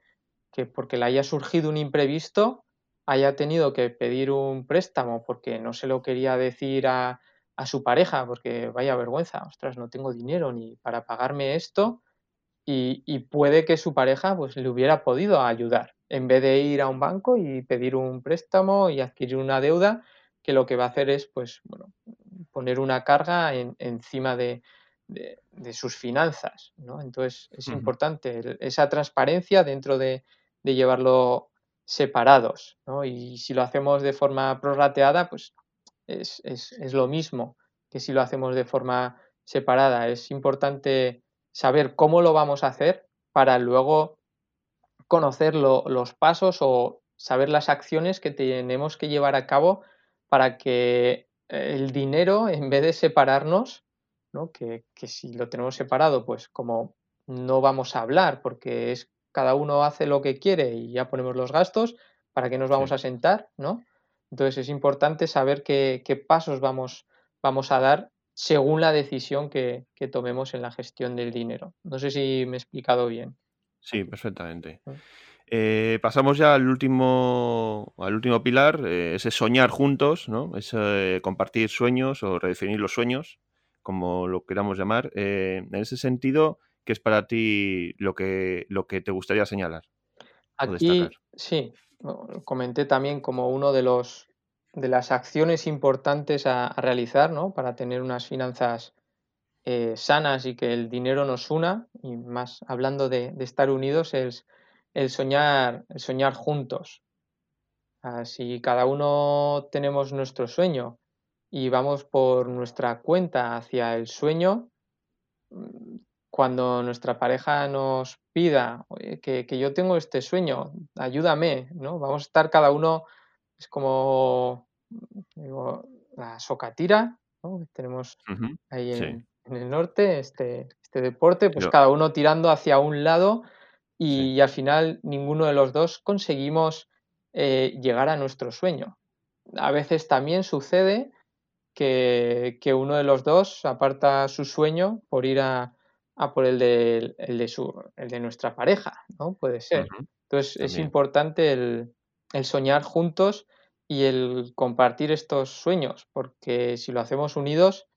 que porque le haya surgido un imprevisto, haya tenido que pedir un préstamo porque no se lo quería decir a, su pareja, porque vaya vergüenza, ostras, no tengo dinero ni para pagarme esto, y, puede que su pareja pues, le hubiera podido ayudar, en vez de ir a un banco y pedir un préstamo y adquirir una deuda, que lo que va a hacer es pues, bueno, poner una carga encima de, sus finanzas. ¿no? Entonces es importante esa transparencia dentro de, de llevarlo separados, ¿no? Y si lo hacemos de forma prorrateada, pues es, lo mismo que si lo hacemos de forma separada. Es importante saber cómo lo vamos a hacer para luego conocer los pasos o saber las acciones que tenemos que llevar a cabo para que el dinero, en vez de separarnos, ¿no? que, que si lo tenemos separado, pues como no vamos a hablar porque es cada uno hace lo que quiere y ya ponemos los gastos, ¿para qué nos vamos a sentar? ¿no? Entonces es importante saber qué, pasos vamos, vamos, a dar según la decisión que, tomemos en la gestión del dinero. No sé si me he explicado bien. Sí, perfectamente. Eh, pasamos ya al último, al último pilar, eh, ese soñar juntos, ¿no? Es compartir sueños o redefinir los sueños, como lo queramos llamar. Eh, en ese sentido, ¿qué es para ti lo que, lo que te gustaría señalar? Aquí, sí, comenté también como uno de los de las acciones importantes a, realizar ¿no? para tener unas finanzas eh, sanas y que el dinero nos una, y más hablando de, estar unidos, es el soñar, el soñar juntos. Si cada uno tenemos nuestro sueño y vamos por nuestra cuenta hacia el sueño, cuando nuestra pareja nos pida que, yo tengo este sueño, ayúdame, ¿no? Vamos a estar cada uno, es como la socatira, ¿no? tenemos ahí en, el norte, este, este deporte, pues cada uno tirando hacia un lado y, al final ninguno de los dos conseguimos eh, llegar a nuestro sueño. A veces también sucede que, que uno de los dos aparta su sueño por ir a, a por el de, el de, su, el de nuestra pareja, ¿no? Puede ser. Entonces es importante el, soñar juntos y el compartir estos sueños, porque si lo hacemos unidos,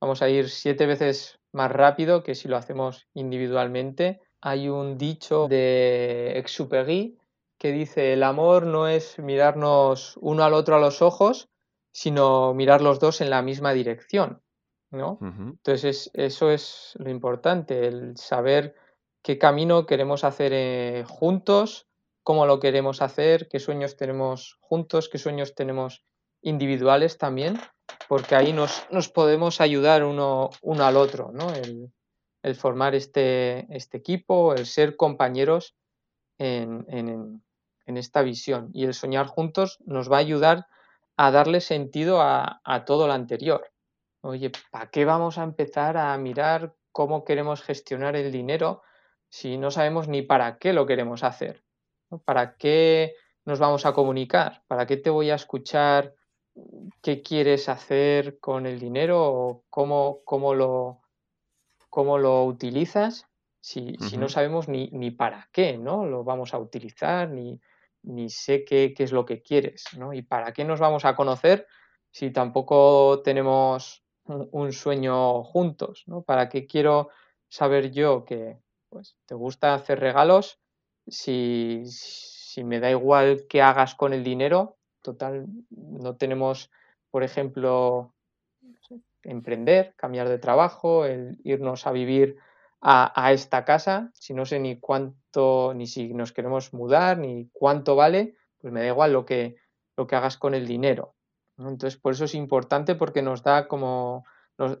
vamos a ir siete veces más rápido que si lo hacemos individualmente. Hay un dicho de Exupéry que dice, el amor no es mirarnos uno al otro a los ojos, sino mirar los dos en la misma dirección. ¿no? Entonces eso es lo importante, el saber qué camino queremos hacer eh, juntos, cómo lo queremos hacer, qué sueños tenemos juntos, qué sueños tenemos individuales también, porque ahí nos, podemos ayudar uno, uno al otro, ¿no? El, formar este, este, equipo, el ser compañeros en, en, esta visión. Y el soñar juntos nos va a ayudar a darle sentido a todo lo anterior oye, ¿para qué vamos a empezar a mirar cómo queremos gestionar el dinero si no sabemos ni para qué lo queremos hacer? ¿Para qué nos vamos a comunicar? ¿Para qué te voy a escuchar qué quieres hacer con el dinero o cómo, cómo, lo, cómo lo utilizas si, no sabemos ni, ni, para qué ¿no? lo vamos a utilizar, ni, ni sé qué, qué, es lo que quieres, ¿no? Y para qué nos vamos a conocer si tampoco tenemos un sueño juntos, ¿no? ¿Para qué quiero saber yo que pues, te gusta hacer regalos si, si me da igual qué hagas con el dinero, total, no tenemos, por ejemplo, emprender, cambiar de trabajo, el irnos a vivir a, esta casa, si no sé ni cuánto, ni si nos queremos mudar, ni cuánto vale, pues me da igual lo que, lo que hagas con el dinero. Entonces, por eso es importante porque nos da como,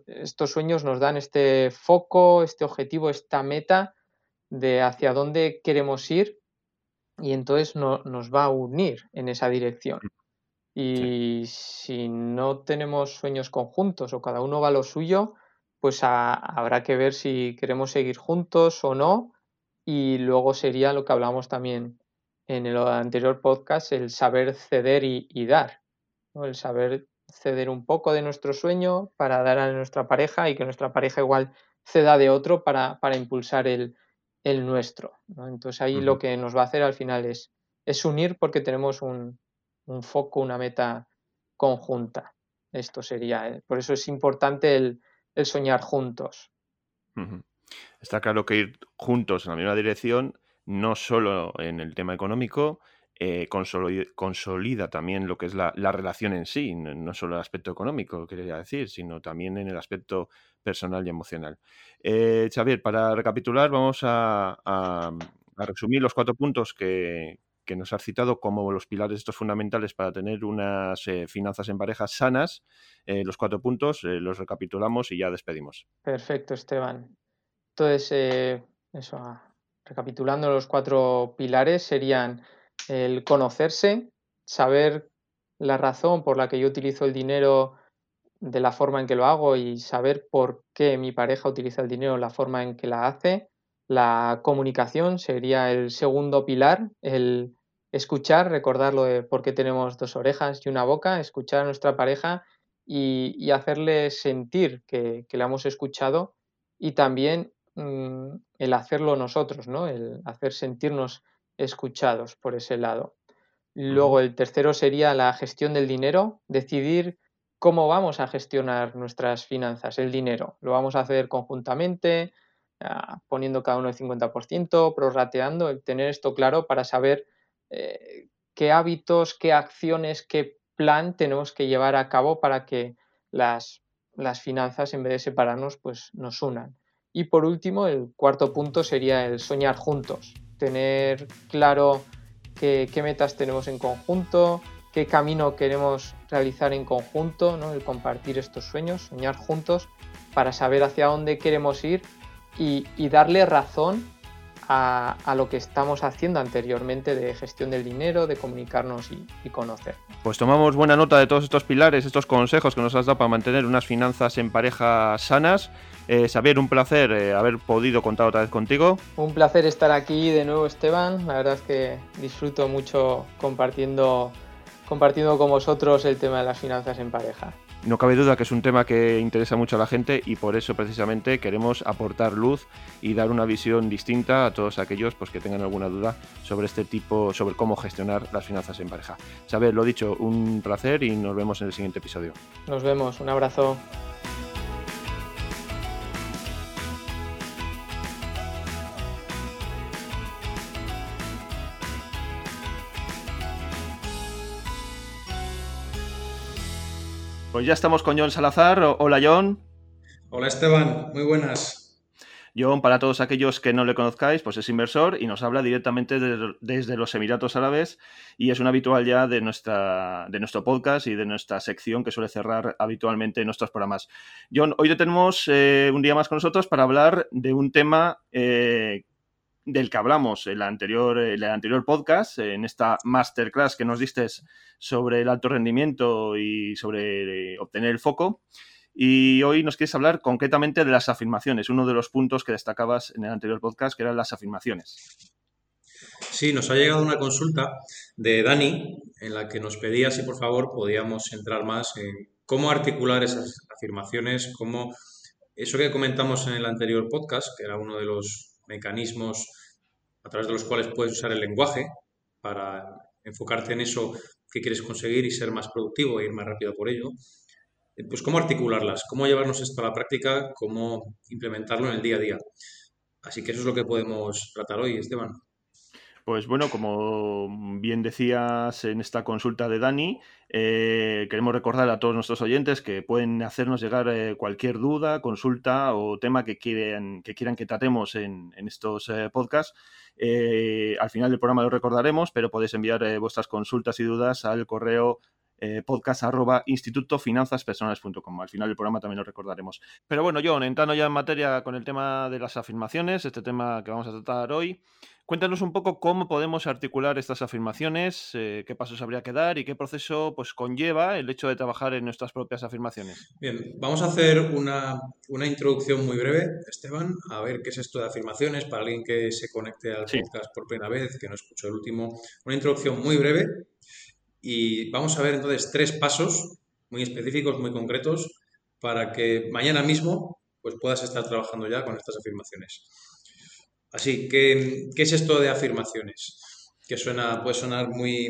estos sueños nos dan este foco, este objetivo, esta meta de hacia dónde queremos ir y entonces no, nos va a unir en esa dirección. Y si no tenemos sueños conjuntos o cada uno va a lo suyo, pues habrá que ver si queremos seguir juntos o no. Y luego sería lo que hablamos también en el anterior podcast, el saber ceder y, dar. El saber ceder un poco de nuestro sueño para dar a nuestra pareja y que nuestra pareja igual ceda de otro para, impulsar el, nuestro. Entonces ahí lo que nos va a hacer al final es, es unir porque tenemos un, un foco, una meta conjunta. Esto sería, ¿eh? por eso es importante el, soñar juntos. Está claro que ir juntos en la misma dirección, no solo en el tema económico, eh, consolida, también lo que es la, relación en sí, no, solo el aspecto económico, quería decir, sino también en el aspecto personal y emocional. Eh, Xavier, para recapitular, vamos a resumir los cuatro puntos que, que nos has citado como los pilares estos fundamentales para tener unas eh, finanzas en pareja sanas. Eh, los cuatro puntos eh, los recapitulamos y ya despedimos. Perfecto, Esteban. Entonces, eso, ah, recapitulando los cuatro pilares serían el conocerse, saber la razón por la que yo utilizo el dinero de la forma en que lo hago y saber por qué mi pareja utiliza el dinero de la forma en que la hace. La comunicación sería el segundo pilar, el escuchar, recordar lo de por qué tenemos dos orejas y una boca, escuchar a nuestra pareja y, hacerle sentir que, que, la hemos escuchado y también mm, el hacerlo nosotros, ¿no? el hacer sentirnos escuchados por ese lado. Luego el tercero sería la gestión del dinero, decidir cómo vamos a gestionar nuestras finanzas, el dinero. Lo vamos a hacer conjuntamente, ah, poniendo cada uno el 50%, prorrateando, tener esto claro para saber eh, qué hábitos, qué acciones, qué plan tenemos que llevar a cabo para que las, las finanzas, en vez de separarnos, pues nos unan. Y por último, el cuarto punto sería el soñar juntos, tener claro qué, metas tenemos en conjunto, qué camino queremos realizar en conjunto, ¿no? el compartir estos sueños, soñar juntos para saber hacia dónde queremos ir y, y darle razón a, lo que estamos haciendo anteriormente de gestión del dinero, de comunicarnos y, conocer. Pues tomamos buena nota de todos estos pilares, estos consejos que nos has dado para mantener unas finanzas en pareja sanas. Eh, Xavier, un placer eh, haber podido contar otra vez contigo. Un placer estar aquí de nuevo, Esteban. La verdad es que disfruto mucho compartiendo, compartiendo con vosotros el tema de las finanzas en pareja. No cabe duda que es un tema que interesa mucho a la gente y por eso precisamente queremos aportar luz y dar una visión distinta a todos aquellos pues, que tengan alguna duda sobre este tipo, sobre cómo gestionar las finanzas en pareja. Saber, lo dicho, un placer y nos vemos en el siguiente episodio. Nos vemos, un abrazo. Pues ya estamos con John Salazar. Hola John. Hola Esteban, muy buenas. John, para todos aquellos que no le conozcáis, pues es inversor y nos habla directamente desde los Emiratos Árabes y es un habitual ya de, nuestra, de nuestro podcast y de nuestra sección que suele cerrar habitualmente nuestros programas. John, hoy te tenemos eh, un día más con nosotros para hablar de un tema eh, del que hablamos en, el anterior, el anterior podcast, en esta masterclass que nos diste sobre el alto rendimiento y sobre eh, obtener el foco. Y hoy nos quieres hablar concretamente de las afirmaciones, uno de los puntos que destacabas en el anterior podcast, que eran las afirmaciones. Sí, nos ha llegado una consulta de Dani en la que nos pedía si por favor podíamos entrar más en cómo articular esas afirmaciones, cómo eso que comentamos en el anterior podcast, que era uno de los mecanismos a través de los cuales puedes usar el lenguaje para enfocarte en eso que quieres conseguir y ser más productivo e ir más rápido por ello. Eh, pues cómo articularlas, cómo llevarnos esto a la práctica, cómo implementarlo en el día a día. Así que eso es lo que podemos tratar hoy, Esteban. Pues bueno, como bien decías en esta consulta de Dani, eh, queremos recordar a todos nuestros oyentes que pueden hacernos llegar eh, cualquier duda, consulta o tema que, quieren, que quieran que tratemos en, estos eh, podcasts. al final del programa lo recordaremos, pero podéis enviar vuestras consultas y dudas al correo eh. Al final del programa también lo recordaremos. Pero bueno, John, entrando ya en materia con el tema de las afirmaciones, este tema que vamos a tratar hoy, cuéntanos un poco cómo podemos articular estas afirmaciones, eh, qué pasos habría que dar y qué proceso pues, conlleva el hecho de trabajar en nuestras propias afirmaciones. Bien, vamos a hacer una, una introducción muy breve, Esteban, a ver qué es esto de afirmaciones para alguien que se conecte al podcast por primera vez, que no escuchó el último. Una introducción muy breve y vamos a ver entonces tres pasos muy específicos, muy concretos, para que mañana mismo pues, puedas estar trabajando ya con estas afirmaciones. Así, ¿qué, qué es esto de afirmaciones? Que suena, puede sonar muy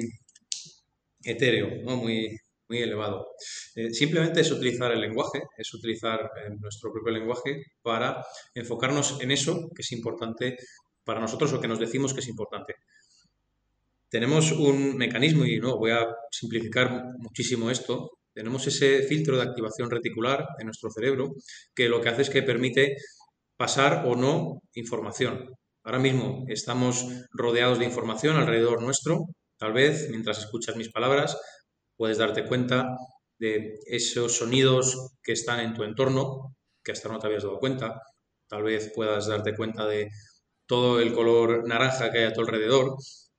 etéreo, ¿no? muy, muy elevado. Eh, simplemente es utilizar el lenguaje, es utilizar eh, nuestro propio lenguaje para enfocarnos en eso que es importante para nosotros o que nos decimos que es importante tenemos un mecanismo, y no voy a simplificar muchísimo esto, tenemos ese filtro de activación reticular en nuestro cerebro que lo que hace es que permite pasar o no información. Ahora mismo estamos rodeados de información alrededor nuestro. Tal vez mientras escuchas mis palabras puedes darte cuenta de esos sonidos que están en tu entorno, que hasta no te habías dado cuenta. Tal vez puedas darte cuenta de todo el color naranja que hay a tu alrededor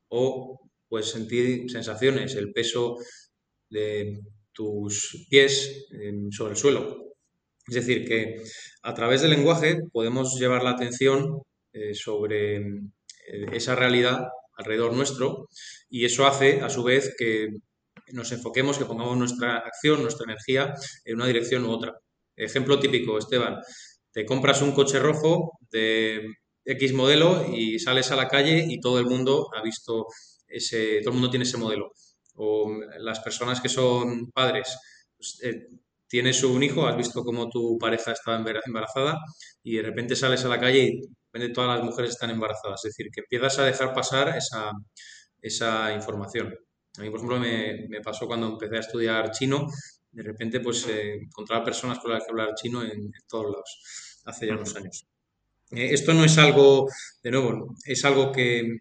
o puedes sentir sensaciones, el peso de tus pies sobre el suelo. Es decir, que a través del lenguaje podemos llevar la atención eh, sobre eh, esa realidad alrededor nuestro y eso hace, a su vez, que nos enfoquemos, que pongamos nuestra acción, nuestra energía en una dirección u otra. Ejemplo típico, Esteban, te compras un coche rojo de X modelo y sales a la calle y todo el mundo ha visto ese, todo el mundo tiene ese modelo. O las personas que son padres, pues, eh, tienes un hijo, has visto cómo tu pareja está embarazada y de repente sales a la calle y de todas las mujeres están embarazadas. Es decir, que empiezas a dejar pasar esa, esa información. A mí, por ejemplo, me, pasó cuando empecé a estudiar chino, de repente pues eh, encontraba personas con las que hablar chino en, todos lados, hace ya unos años. Eh, esto no es algo, de nuevo, es algo que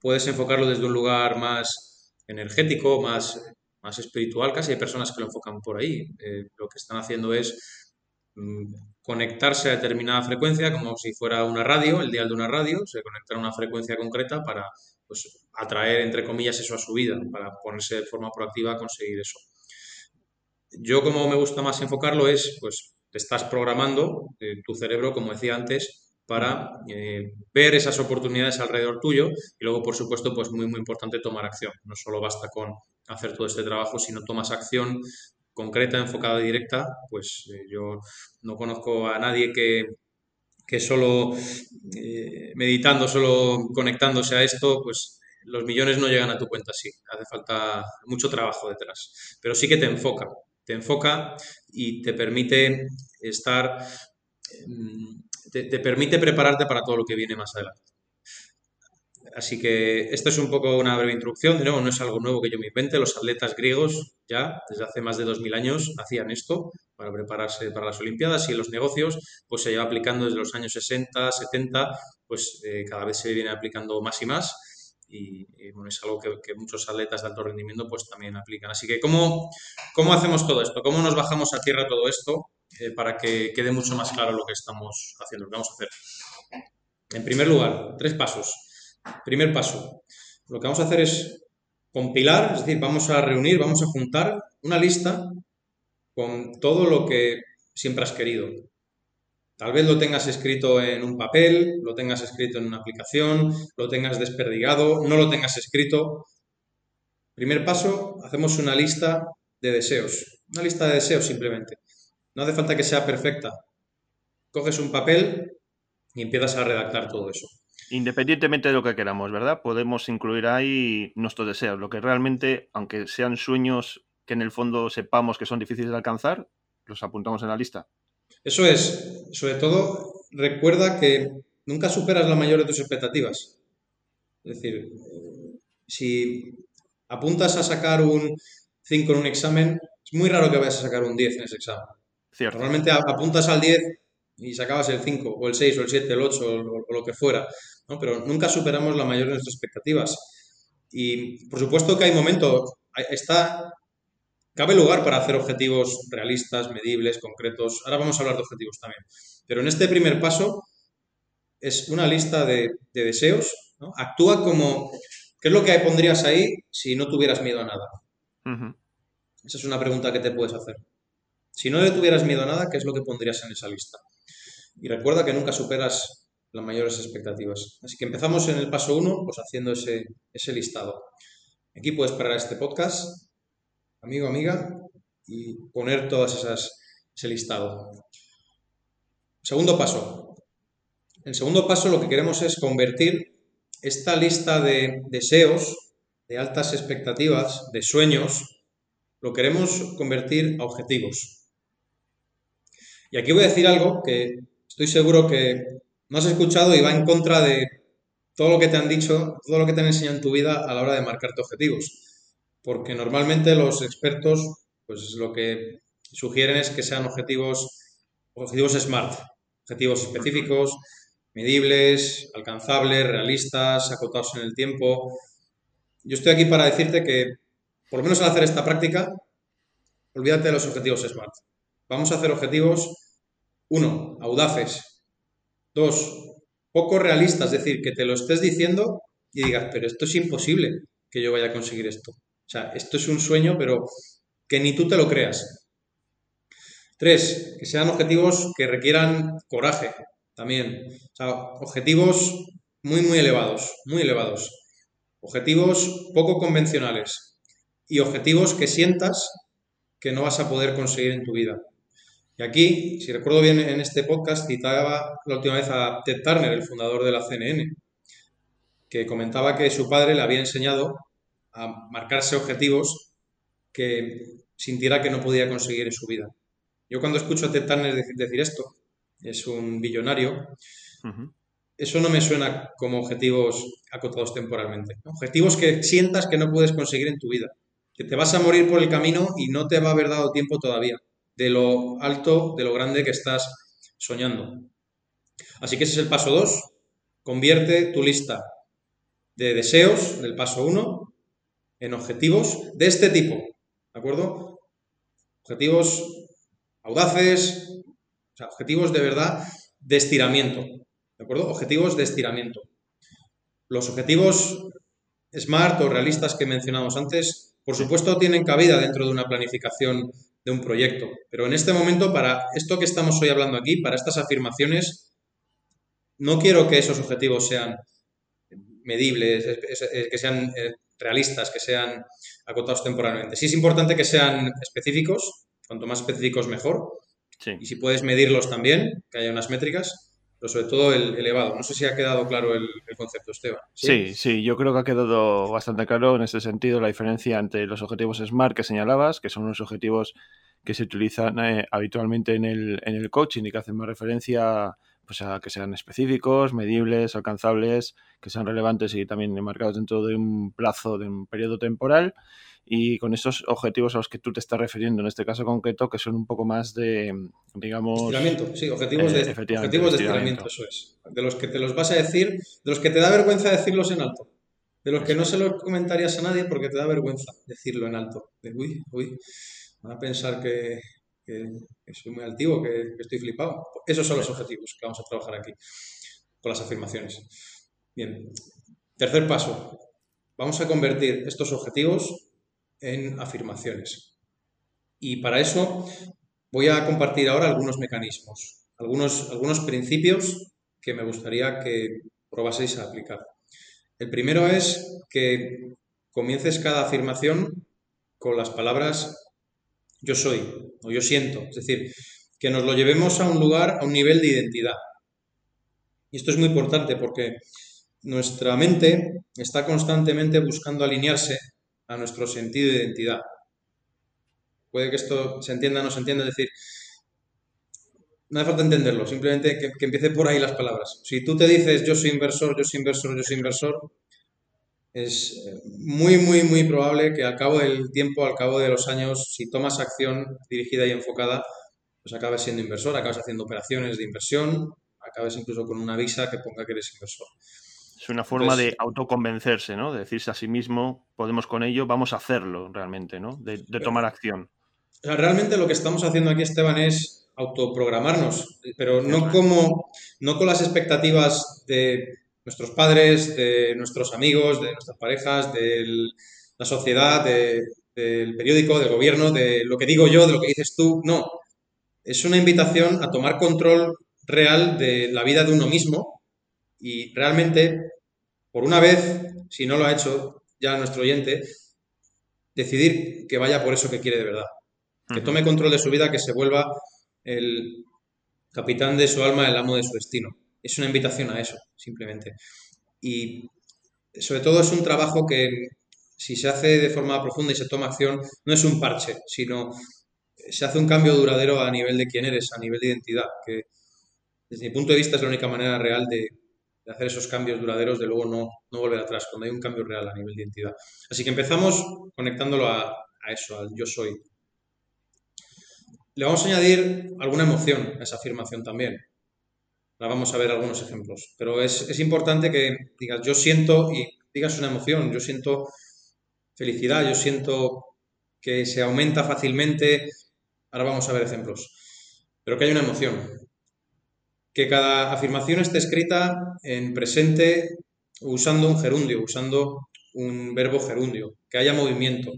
puedes enfocarlo desde un lugar más energético, más, más espiritual, casi hay personas que lo enfocan por ahí. Eh, lo que están haciendo es mm, conectarse a determinada frecuencia, como si fuera una radio, el dial de una radio, se conecta a una frecuencia concreta para pues, atraer, entre comillas, eso a su vida, para ponerse de forma proactiva a conseguir eso. Yo como me gusta más enfocarlo es, pues, te estás programando eh, tu cerebro, como decía antes, para eh, ver esas oportunidades alrededor tuyo y luego, por supuesto, pues muy, muy importante tomar acción. No solo basta con hacer todo este trabajo, sino tomas acción concreta, enfocada directa, pues eh, yo no conozco a nadie que, que solo eh, meditando, solo conectándose a esto, pues los millones no llegan a tu cuenta así. Hace falta mucho trabajo detrás. Pero sí que te enfoca, te enfoca y te permite estar te, permite prepararte para todo lo que viene más adelante. Así que esto es un poco una breve introducción. De nuevo, no es algo nuevo que yo me invente. Los atletas griegos ya desde hace más de 2.000 años hacían esto para prepararse para las Olimpiadas y en los negocios pues se lleva aplicando desde los años 60, 70, pues eh, cada vez se viene aplicando más y más y, bueno, es algo que, muchos atletas de alto rendimiento pues también aplican. Así que, ¿cómo, ¿cómo hacemos todo esto? ¿Cómo nos bajamos a tierra todo esto eh, para que quede mucho más claro lo que estamos haciendo, lo que vamos a hacer? En primer lugar, tres pasos. Primer paso, lo que vamos a hacer es compilar, es decir, vamos a reunir, vamos a juntar una lista con todo lo que siempre has querido, Tal vez lo tengas escrito en un papel, lo tengas escrito en una aplicación, lo tengas desperdigado, no lo tengas escrito. Primer paso, hacemos una lista de deseos. Una lista de deseos simplemente. No hace falta que sea perfecta. Coges un papel y empiezas a redactar todo eso. Independientemente de lo que queramos, ¿verdad? Podemos incluir ahí nuestros deseos, lo que realmente, aunque sean sueños que en el fondo sepamos que son difíciles de alcanzar, los apuntamos en la lista. Eso es, sobre todo, recuerda que nunca superas la mayor de tus expectativas. Es decir, si apuntas a sacar un 5 en un examen, es muy raro que vayas a sacar un 10 en ese examen. Normalmente apuntas al 10 y sacabas el 5, o el 6, o el 7, el 8, o, lo que fuera. Pero nunca superamos la mayor de nuestras expectativas. Y por supuesto que hay momentos, está, cabe lugar para hacer objetivos realistas, medibles, concretos. Ahora vamos a hablar de objetivos también. Pero en este primer paso es una lista de, deseos. Actúa como, ¿qué es lo que pondrías ahí si no tuvieras miedo a nada? Esa es una pregunta que te puedes hacer. Si no le tuvieras miedo a nada, ¿qué es lo que pondrías en esa lista? Y recuerda que nunca superas las mayores expectativas. Así que empezamos en el paso 1, pues haciendo ese, listado. Aquí puedes parar este podcast, amigo, amiga, y poner todas esas, ese listado. Segundo paso. El segundo paso lo que queremos es convertir esta lista de deseos, de altas expectativas, de sueños, lo queremos convertir a objetivos. Y aquí voy a decir algo que estoy seguro que no has escuchado y va en contra de todo lo que te han dicho, todo lo que te han enseñado en tu vida a la hora de marcarte objetivos. Porque normalmente los expertos, pues lo que sugieren es que sean objetivos, objetivos SMART, objetivos específicos, medibles, alcanzables, realistas, acotados en el tiempo. Yo estoy aquí para decirte que, por lo menos al hacer esta práctica, olvídate de los objetivos SMART. Vamos a hacer objetivos uno, audaces. Dos, poco realistas, es decir, que te lo estés diciendo y digas, pero esto es imposible que yo vaya a conseguir esto. O sea, esto es un sueño, pero que ni tú te lo creas. Tres, que sean objetivos que requieran coraje también. O sea, objetivos muy, muy elevados, muy elevados. Objetivos poco convencionales. Y objetivos que sientas que no vas a poder conseguir en tu vida. Y aquí, si recuerdo bien en este podcast, citaba la última vez a Ted Turner, el fundador de la CNN, que comentaba que su padre le había enseñado a marcarse objetivos que sintiera que no podía conseguir en su vida. Yo cuando escucho a Ted Turner decir esto, es un billonario, eso no me suena como objetivos acotados temporalmente. Objetivos que sientas que no puedes conseguir en tu vida, que te vas a morir por el camino y no te va a haber dado tiempo todavía de lo alto, de lo grande que estás soñando. Así que ese es el paso 2. Convierte tu lista de deseos del paso 1 en objetivos de este tipo. ¿De acuerdo? Objetivos audaces, o sea, objetivos de verdad de estiramiento. ¿De acuerdo? Objetivos de estiramiento. Los objetivos SMART o realistas que mencionamos antes, por supuesto, tienen cabida dentro de una planificación de un proyecto. Pero en este momento, para esto que estamos hoy hablando aquí, para estas afirmaciones, no quiero que esos objetivos sean medibles, que sean eh, realistas, que sean acotados temporalmente. Sí es importante que sean específicos, cuanto más específicos mejor. Y si puedes medirlos también, que haya unas métricas, pero sobre todo el elevado. No sé si ha quedado claro el, concepto, Esteban. ¿Sí? ¿Sí? yo creo que ha quedado bastante claro en este sentido la diferencia entre los objetivos SMART que señalabas, que son unos objetivos que se utilizan eh, habitualmente en el, en el coaching y que hacen más referencia pues, a que sean específicos, medibles, alcanzables, que sean relevantes y también enmarcados dentro de un plazo, de un periodo temporal y con esos objetivos a los que tú te estás refiriendo en este caso concreto, que son un poco más de, digamos... Estiramiento, sí, objetivos de, eh, objetivos de estiramiento, eso es. De los que te los vas a decir, de los que te da vergüenza decirlos en alto. De los que no se los comentarías a nadie porque te da vergüenza decirlo en alto. De, uy, uy, van a pensar que, soy muy altivo, que, que, estoy flipado. Esos son los objetivos que vamos a trabajar aquí con las afirmaciones. Bien, tercer paso. Vamos a convertir estos objetivos en afirmaciones. Y para eso voy a compartir ahora algunos mecanismos, algunos, algunos principios que me gustaría que probaseis a aplicar. El primero es que comiences cada afirmación con las palabras yo soy o yo siento, es decir, que nos lo llevemos a un lugar, a un nivel de identidad. Y esto es muy importante porque nuestra mente está constantemente buscando alinearse a nuestro sentido de identidad. Puede que esto se entienda o no se entienda, es decir, no hace falta entenderlo, simplemente que, empiece por ahí las palabras. Si tú te dices yo soy inversor, yo soy inversor, yo soy inversor, es eh, muy, muy, muy probable que al cabo del tiempo, al cabo de los años, si tomas acción dirigida y enfocada, pues acabes siendo inversor, acabes haciendo operaciones de inversión, acabes incluso con una visa que ponga que eres inversor. Es una forma de autoconvencerse, ¿no? De decirse a sí mismo, podemos con ello, vamos a hacerlo realmente, ¿no? De, tomar acción. realmente lo que estamos haciendo aquí, Esteban, es autoprogramarnos, pero no como, no con las expectativas de nuestros padres, de nuestros amigos, de nuestras parejas, de la sociedad, del periódico, del gobierno, de lo que digo yo, de lo que dices tú. No, es una invitación a tomar control real de la vida de uno mismo y realmente, por una vez, si no lo ha hecho ya nuestro oyente, decidir que vaya por eso que quiere de verdad. Que tome control de su vida, que se vuelva el capitán de su alma, el amo de su destino es una invitación a eso, simplemente. Y sobre todo es un trabajo que si se hace de forma profunda y se toma acción, no es un parche, sino se hace un cambio duradero a nivel de quién eres, a nivel de identidad, que desde mi punto de vista es la única manera real de, hacer esos cambios duraderos, de luego no, no, volver atrás, cuando hay un cambio real a nivel de identidad. Así que empezamos conectándolo a, a eso, al yo soy. Le vamos a añadir alguna emoción a esa afirmación también. Ahora vamos a ver algunos ejemplos. Pero es, importante que digas, yo siento y digas una emoción, yo siento felicidad, yo siento que se aumenta fácilmente. Ahora vamos a ver ejemplos. Pero que hay una emoción. Que cada afirmación esté escrita en presente usando un gerundio, usando un verbo gerundio, que haya movimiento.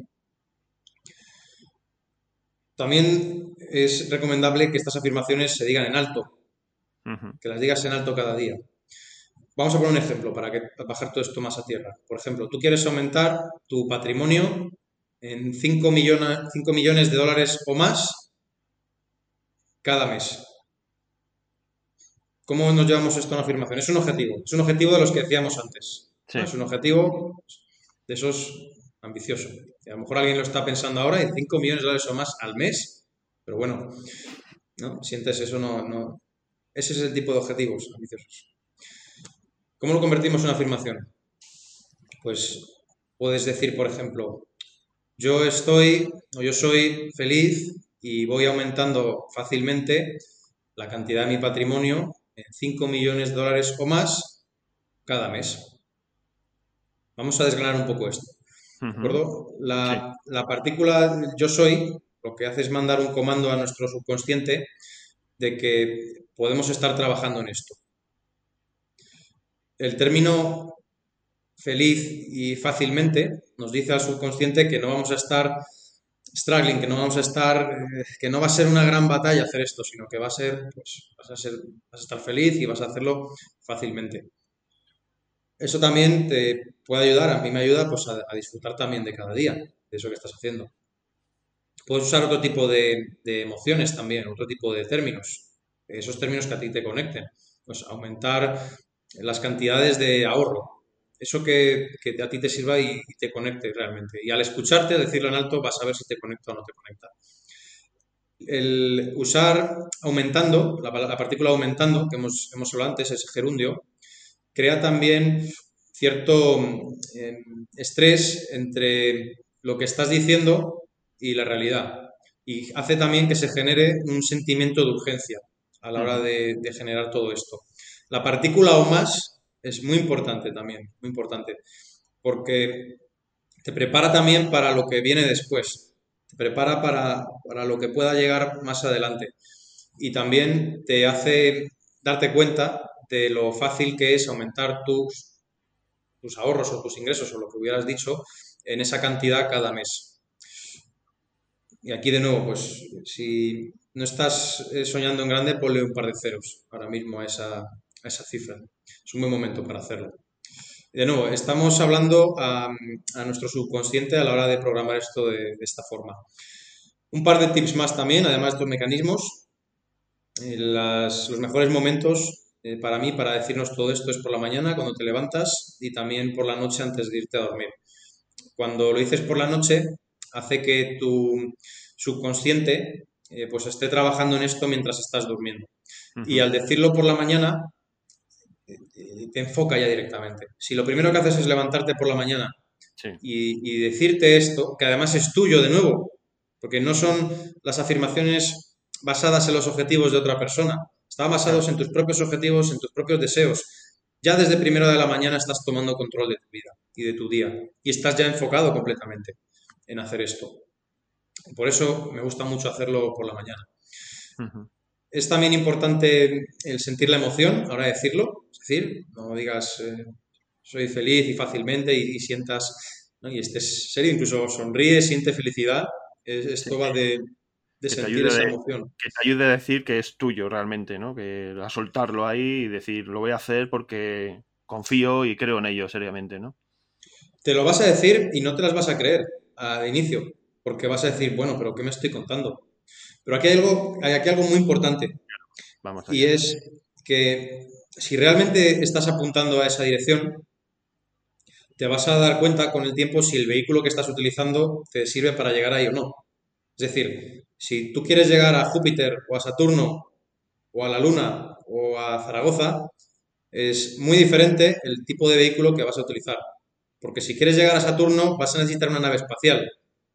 También es recomendable que estas afirmaciones se digan en alto, que las digas en alto cada día. Vamos a poner un ejemplo para que, bajar todo esto más a tierra. Por ejemplo, tú quieres aumentar tu patrimonio en 5 millones, 5 millones de dólares o más cada mes. ¿Cómo nos llevamos esto a una afirmación? Es un objetivo. Es un objetivo de los que decíamos antes. Es un objetivo de esos ambiciosos. A lo mejor alguien lo está pensando ahora y 5 millones de dólares o más al mes. Pero bueno, ¿no? sientes eso, no, ese es el tipo de objetivos ambiciosos. ¿Cómo lo convertimos en una afirmación? Pues puedes decir, por ejemplo, yo estoy o yo soy feliz y voy aumentando fácilmente la cantidad de mi patrimonio en 5 millones de dólares o más cada mes. Vamos a desgranar un poco esto. ¿De acuerdo? La, la partícula yo soy lo que hace es mandar un comando a nuestro subconsciente de que podemos estar trabajando en esto. El término feliz y fácilmente nos dice al subconsciente que no vamos a estar struggling, que no vamos a estar, eh, que no va a ser una gran batalla hacer esto, sino que va a ser, pues, vas a, ser, vas a estar feliz y vas a hacerlo fácilmente. Eso también te puede ayudar, a mí me ayuda pues, a, disfrutar también de cada día, de eso que estás haciendo. Puedes usar otro tipo de emociones también, otro tipo de términos esos términos que a ti te conecten. Pues aumentar las cantidades de ahorro, eso que, a ti te sirva y, te conecte realmente. Y al escucharte, decirlo en alto, vas a ver si te conecta o no te conecta. El usar aumentando, la, partícula aumentando, que hemos, hemos hablado antes, ese gerundio, crea también cierto em, estrés entre lo que estás diciendo y la realidad. Y hace también que se genere un sentimiento de urgencia a la hora de, generar todo esto. La partícula o más es muy importante también, muy importante, porque te prepara también para lo que viene después, te prepara para, lo que pueda llegar más adelante y también te hace darte cuenta de lo fácil que es aumentar tus, tus ahorros o tus ingresos o lo que hubieras dicho en esa cantidad cada mes. Y aquí de nuevo, pues si no estás eh, soñando en grande, ponle un par de ceros ahora mismo a esa, esa cifra. Es un buen momento para hacerlo. De nuevo, estamos hablando a, nuestro subconsciente a la hora de programar esto de, esta forma. Un par de tips más también, además de estos mecanismos. Eh, los mejores momentos eh, para mí, para decirnos todo esto, es por la mañana, cuando te levantas, y también por la noche antes de irte a dormir. Cuando lo dices por la noche, hace que tu subconsciente eh, pues esté trabajando en esto mientras estás durmiendo. Y al decirlo por la mañana, eh, te enfoca ya directamente. Si lo primero que haces es levantarte por la mañana y, decirte esto, que además es tuyo de nuevo, porque no son las afirmaciones basadas en los objetivos de otra persona, están basados en tus propios objetivos, en tus propios deseos. Ya desde primero de la mañana estás tomando control de tu vida y de tu día y estás ya enfocado completamente en hacer esto. Por eso me gusta mucho hacerlo por la mañana. Es también importante el sentir la emoción, ahora decirlo, es decir, no digas eh, soy feliz y fácilmente y, sientas, ¿no? y estés serio, incluso sonríe, siente felicidad. esto va de, sentir esa emoción. Que te ayude a decir que es tuyo realmente, ¿no? Que a soltarlo ahí y decir, lo voy a hacer porque confío y creo en ello seriamente, ¿no? Te lo vas a decir y no te las vas a creer al inicio, porque vas a decir, bueno, pero ¿qué me estoy contando? Pero aquí hay algo, hay aquí algo muy importante. Vamos y es que si realmente estás apuntando a esa dirección, te vas a dar cuenta con el tiempo si el vehículo que estás utilizando te sirve para llegar ahí o no. Es decir, si tú quieres llegar a Júpiter o a Saturno o a la Luna o a Zaragoza, es muy diferente el tipo de vehículo que vas a utilizar. Porque si quieres llegar a Saturno vas a necesitar una nave espacial.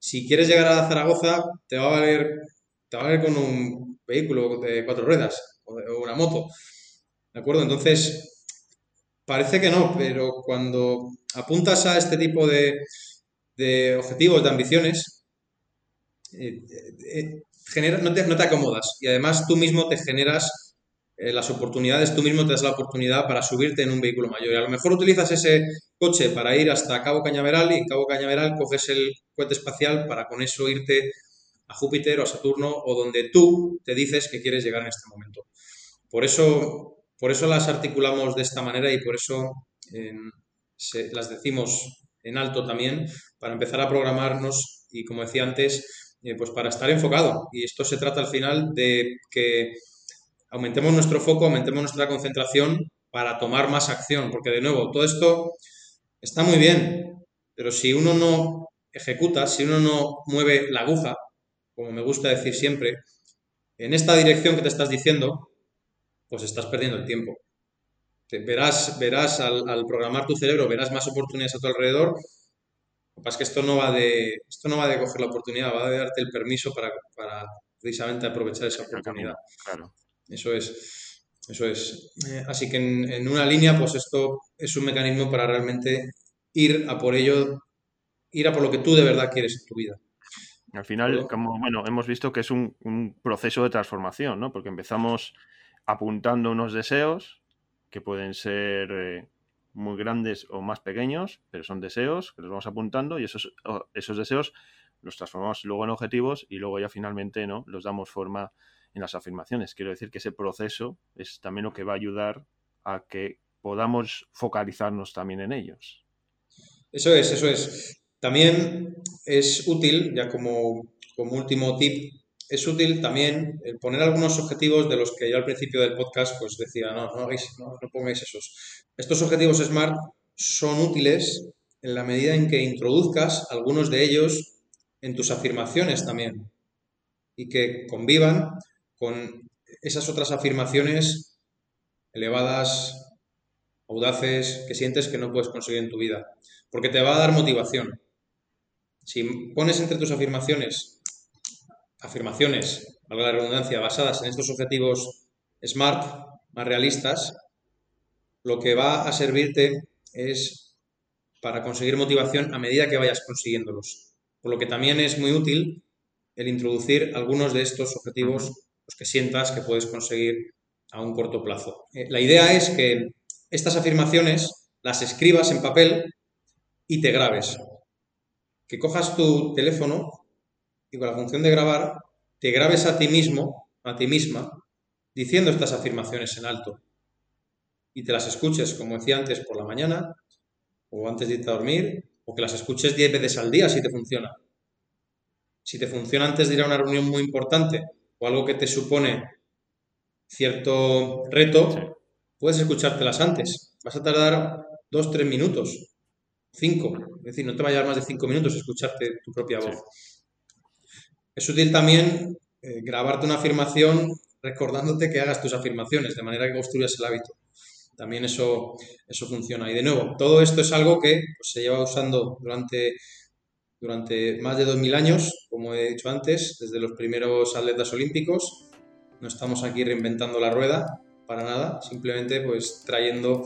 Si quieres llegar a Zaragoza te va a valer, te va a valer con un vehículo de cuatro ruedas o una moto. ¿De acuerdo? Entonces, parece que no, pero cuando apuntas a este tipo de, objetivos, de ambiciones, eh, eh, genera, no, te, acomodas y además tú mismo te generas eh, las oportunidades, tú mismo te das la oportunidad para subirte en un vehículo mayor. Y a lo mejor utilizas ese coche para ir hasta Cabo Cañaveral y en Cabo Cañaveral coges el cohete espacial para con eso irte a Júpiter o a Saturno o donde tú te dices que quieres llegar en este momento. Por eso, por eso las articulamos de esta manera y por eso las decimos en alto también para empezar a programarnos y, como decía antes, eh, pues para estar enfocado. Y esto se trata al final de que aumentemos nuestro foco, aumentemos nuestra concentración para tomar más acción, porque de nuevo, todo esto está muy bien, pero si uno no ejecuta, si uno no mueve la aguja, como me gusta decir siempre, en esta dirección que te estás diciendo, pues estás perdiendo el tiempo verás, verás al, programar tu cerebro, verás más oportunidades a tu alrededor. Lo que pasa es que esto no va de, esto no va de coger la oportunidad, va de darte el permiso para, precisamente aprovechar esa oportunidad. Claro. Eso es. Eso es. Eh, así que en, una línea, pues esto es un mecanismo para realmente ir a por ello, ir a por lo que tú de verdad quieres en tu vida. Al final, como bueno, hemos visto que es un, un proceso de transformación, ¿no? Porque empezamos apuntando unos deseos, que pueden ser eh, muy grandes o más pequeños, pero son deseos que los vamos apuntando y esos, esos deseos los transformamos luego en objetivos y luego ya finalmente no los damos forma en las afirmaciones. Quiero decir que ese proceso es también lo que va a ayudar a que podamos focalizarnos también en ellos. Eso es, eso es. También es útil, ya como, como último tip, es útil también poner algunos objetivos de los que yo al principio del podcast pues decía, no, no, no, pongáis esos. Estos objetivos SMART son útiles en la medida en que introduzcas algunos de ellos en tus afirmaciones también y que convivan con esas otras afirmaciones elevadas, audaces, que sientes que no puedes conseguir en tu vida, porque te va a dar motivación. Si pones entre tus afirmaciones afirmaciones, valga la redundancia, basadas en estos objetivos SMART, más realistas, lo que va a servirte es para conseguir motivación a medida que vayas consiguiéndolos. Por lo que también es muy útil el introducir algunos de estos objetivos que sientas que puedes conseguir a un corto plazo. Eh, la idea es que estas afirmaciones las escribas en papel y te grabes. Que cojas tu teléfono y con la función de grabar te grabes a ti mismo, a ti misma, diciendo estas afirmaciones en alto y te las escuches, como decía antes, por la mañana o antes de irte a dormir, o que las escuches 10 veces al día si te funciona. Si te funciona antes de ir a una reunión muy importante o algo que te supone cierto reto, puedes escuchártelas antes. Vas a tardar 2-3 minutos, 5. Es decir, no te va a llevar más de 5 minutos escucharte tu propia voz. Es útil también eh, grabarte una afirmación recordándote que hagas tus afirmaciones, de manera que construyas el hábito. también eso, eso funciona. Y de nuevo, todo esto es algo que pues, se lleva usando durante, durante más de 2.000 años, como he dicho antes, desde los primeros atletas olímpicos. No estamos aquí reinventando la rueda, para nada, simplemente pues trayendo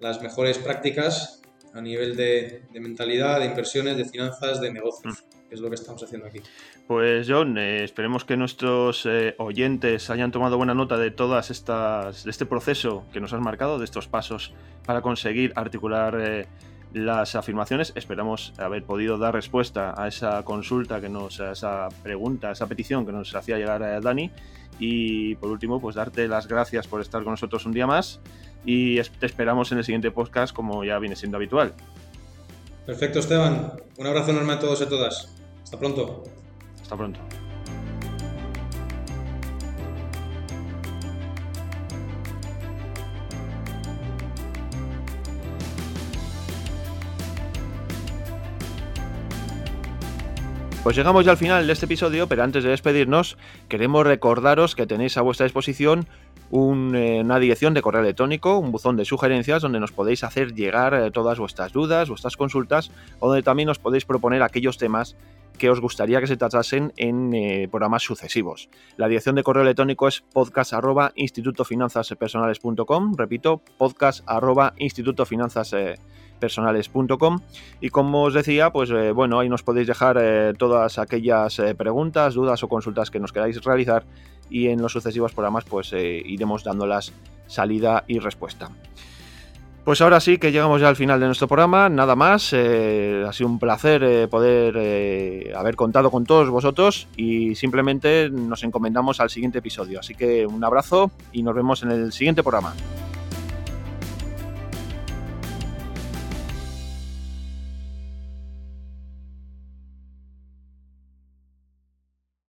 las mejores prácticas a nivel de, mentalidad, de inversiones, de finanzas, de negocios, mm. es lo que estamos haciendo aquí. Pues John, eh, esperemos que nuestros eh, oyentes hayan tomado buena nota de todas estas, de este proceso que nos has marcado, de estos pasos para conseguir articular eh, las afirmaciones. Esperamos haber podido dar respuesta a esa consulta que nos, a esa pregunta, a esa petición que nos hacía llegar a Dani. Y por último, pues darte las gracias por estar con nosotros un día más y te esperamos en el siguiente podcast como ya viene siendo habitual. Perfecto, Esteban. Un abrazo enorme a todos y a todas. Hasta pronto. Hasta pronto. Pues llegamos ya al final de este episodio, pero antes de despedirnos, queremos recordaros que tenéis a vuestra disposición eh, una dirección de correo electrónico, un buzón de sugerencias donde nos podéis hacer llegar eh, todas vuestras dudas, vuestras consultas, o donde también os podéis proponer aquellos temas que os gustaría que se tratasen en eh, programas sucesivos. La dirección de correo electrónico es podcast arroba repito, podcast arroba personales.com y como os decía, pues eh, bueno, ahí nos podéis dejar eh, todas aquellas eh, preguntas, dudas o consultas que nos queráis realizar y en los sucesivos programas pues iremos dándolas salida y respuesta. Pues ahora sí que llegamos ya al final de nuestro programa, nada más, ha sido un placer poder haber contado con todos vosotros y simplemente nos encomendamos al siguiente episodio. Así que un abrazo y nos vemos en el siguiente programa.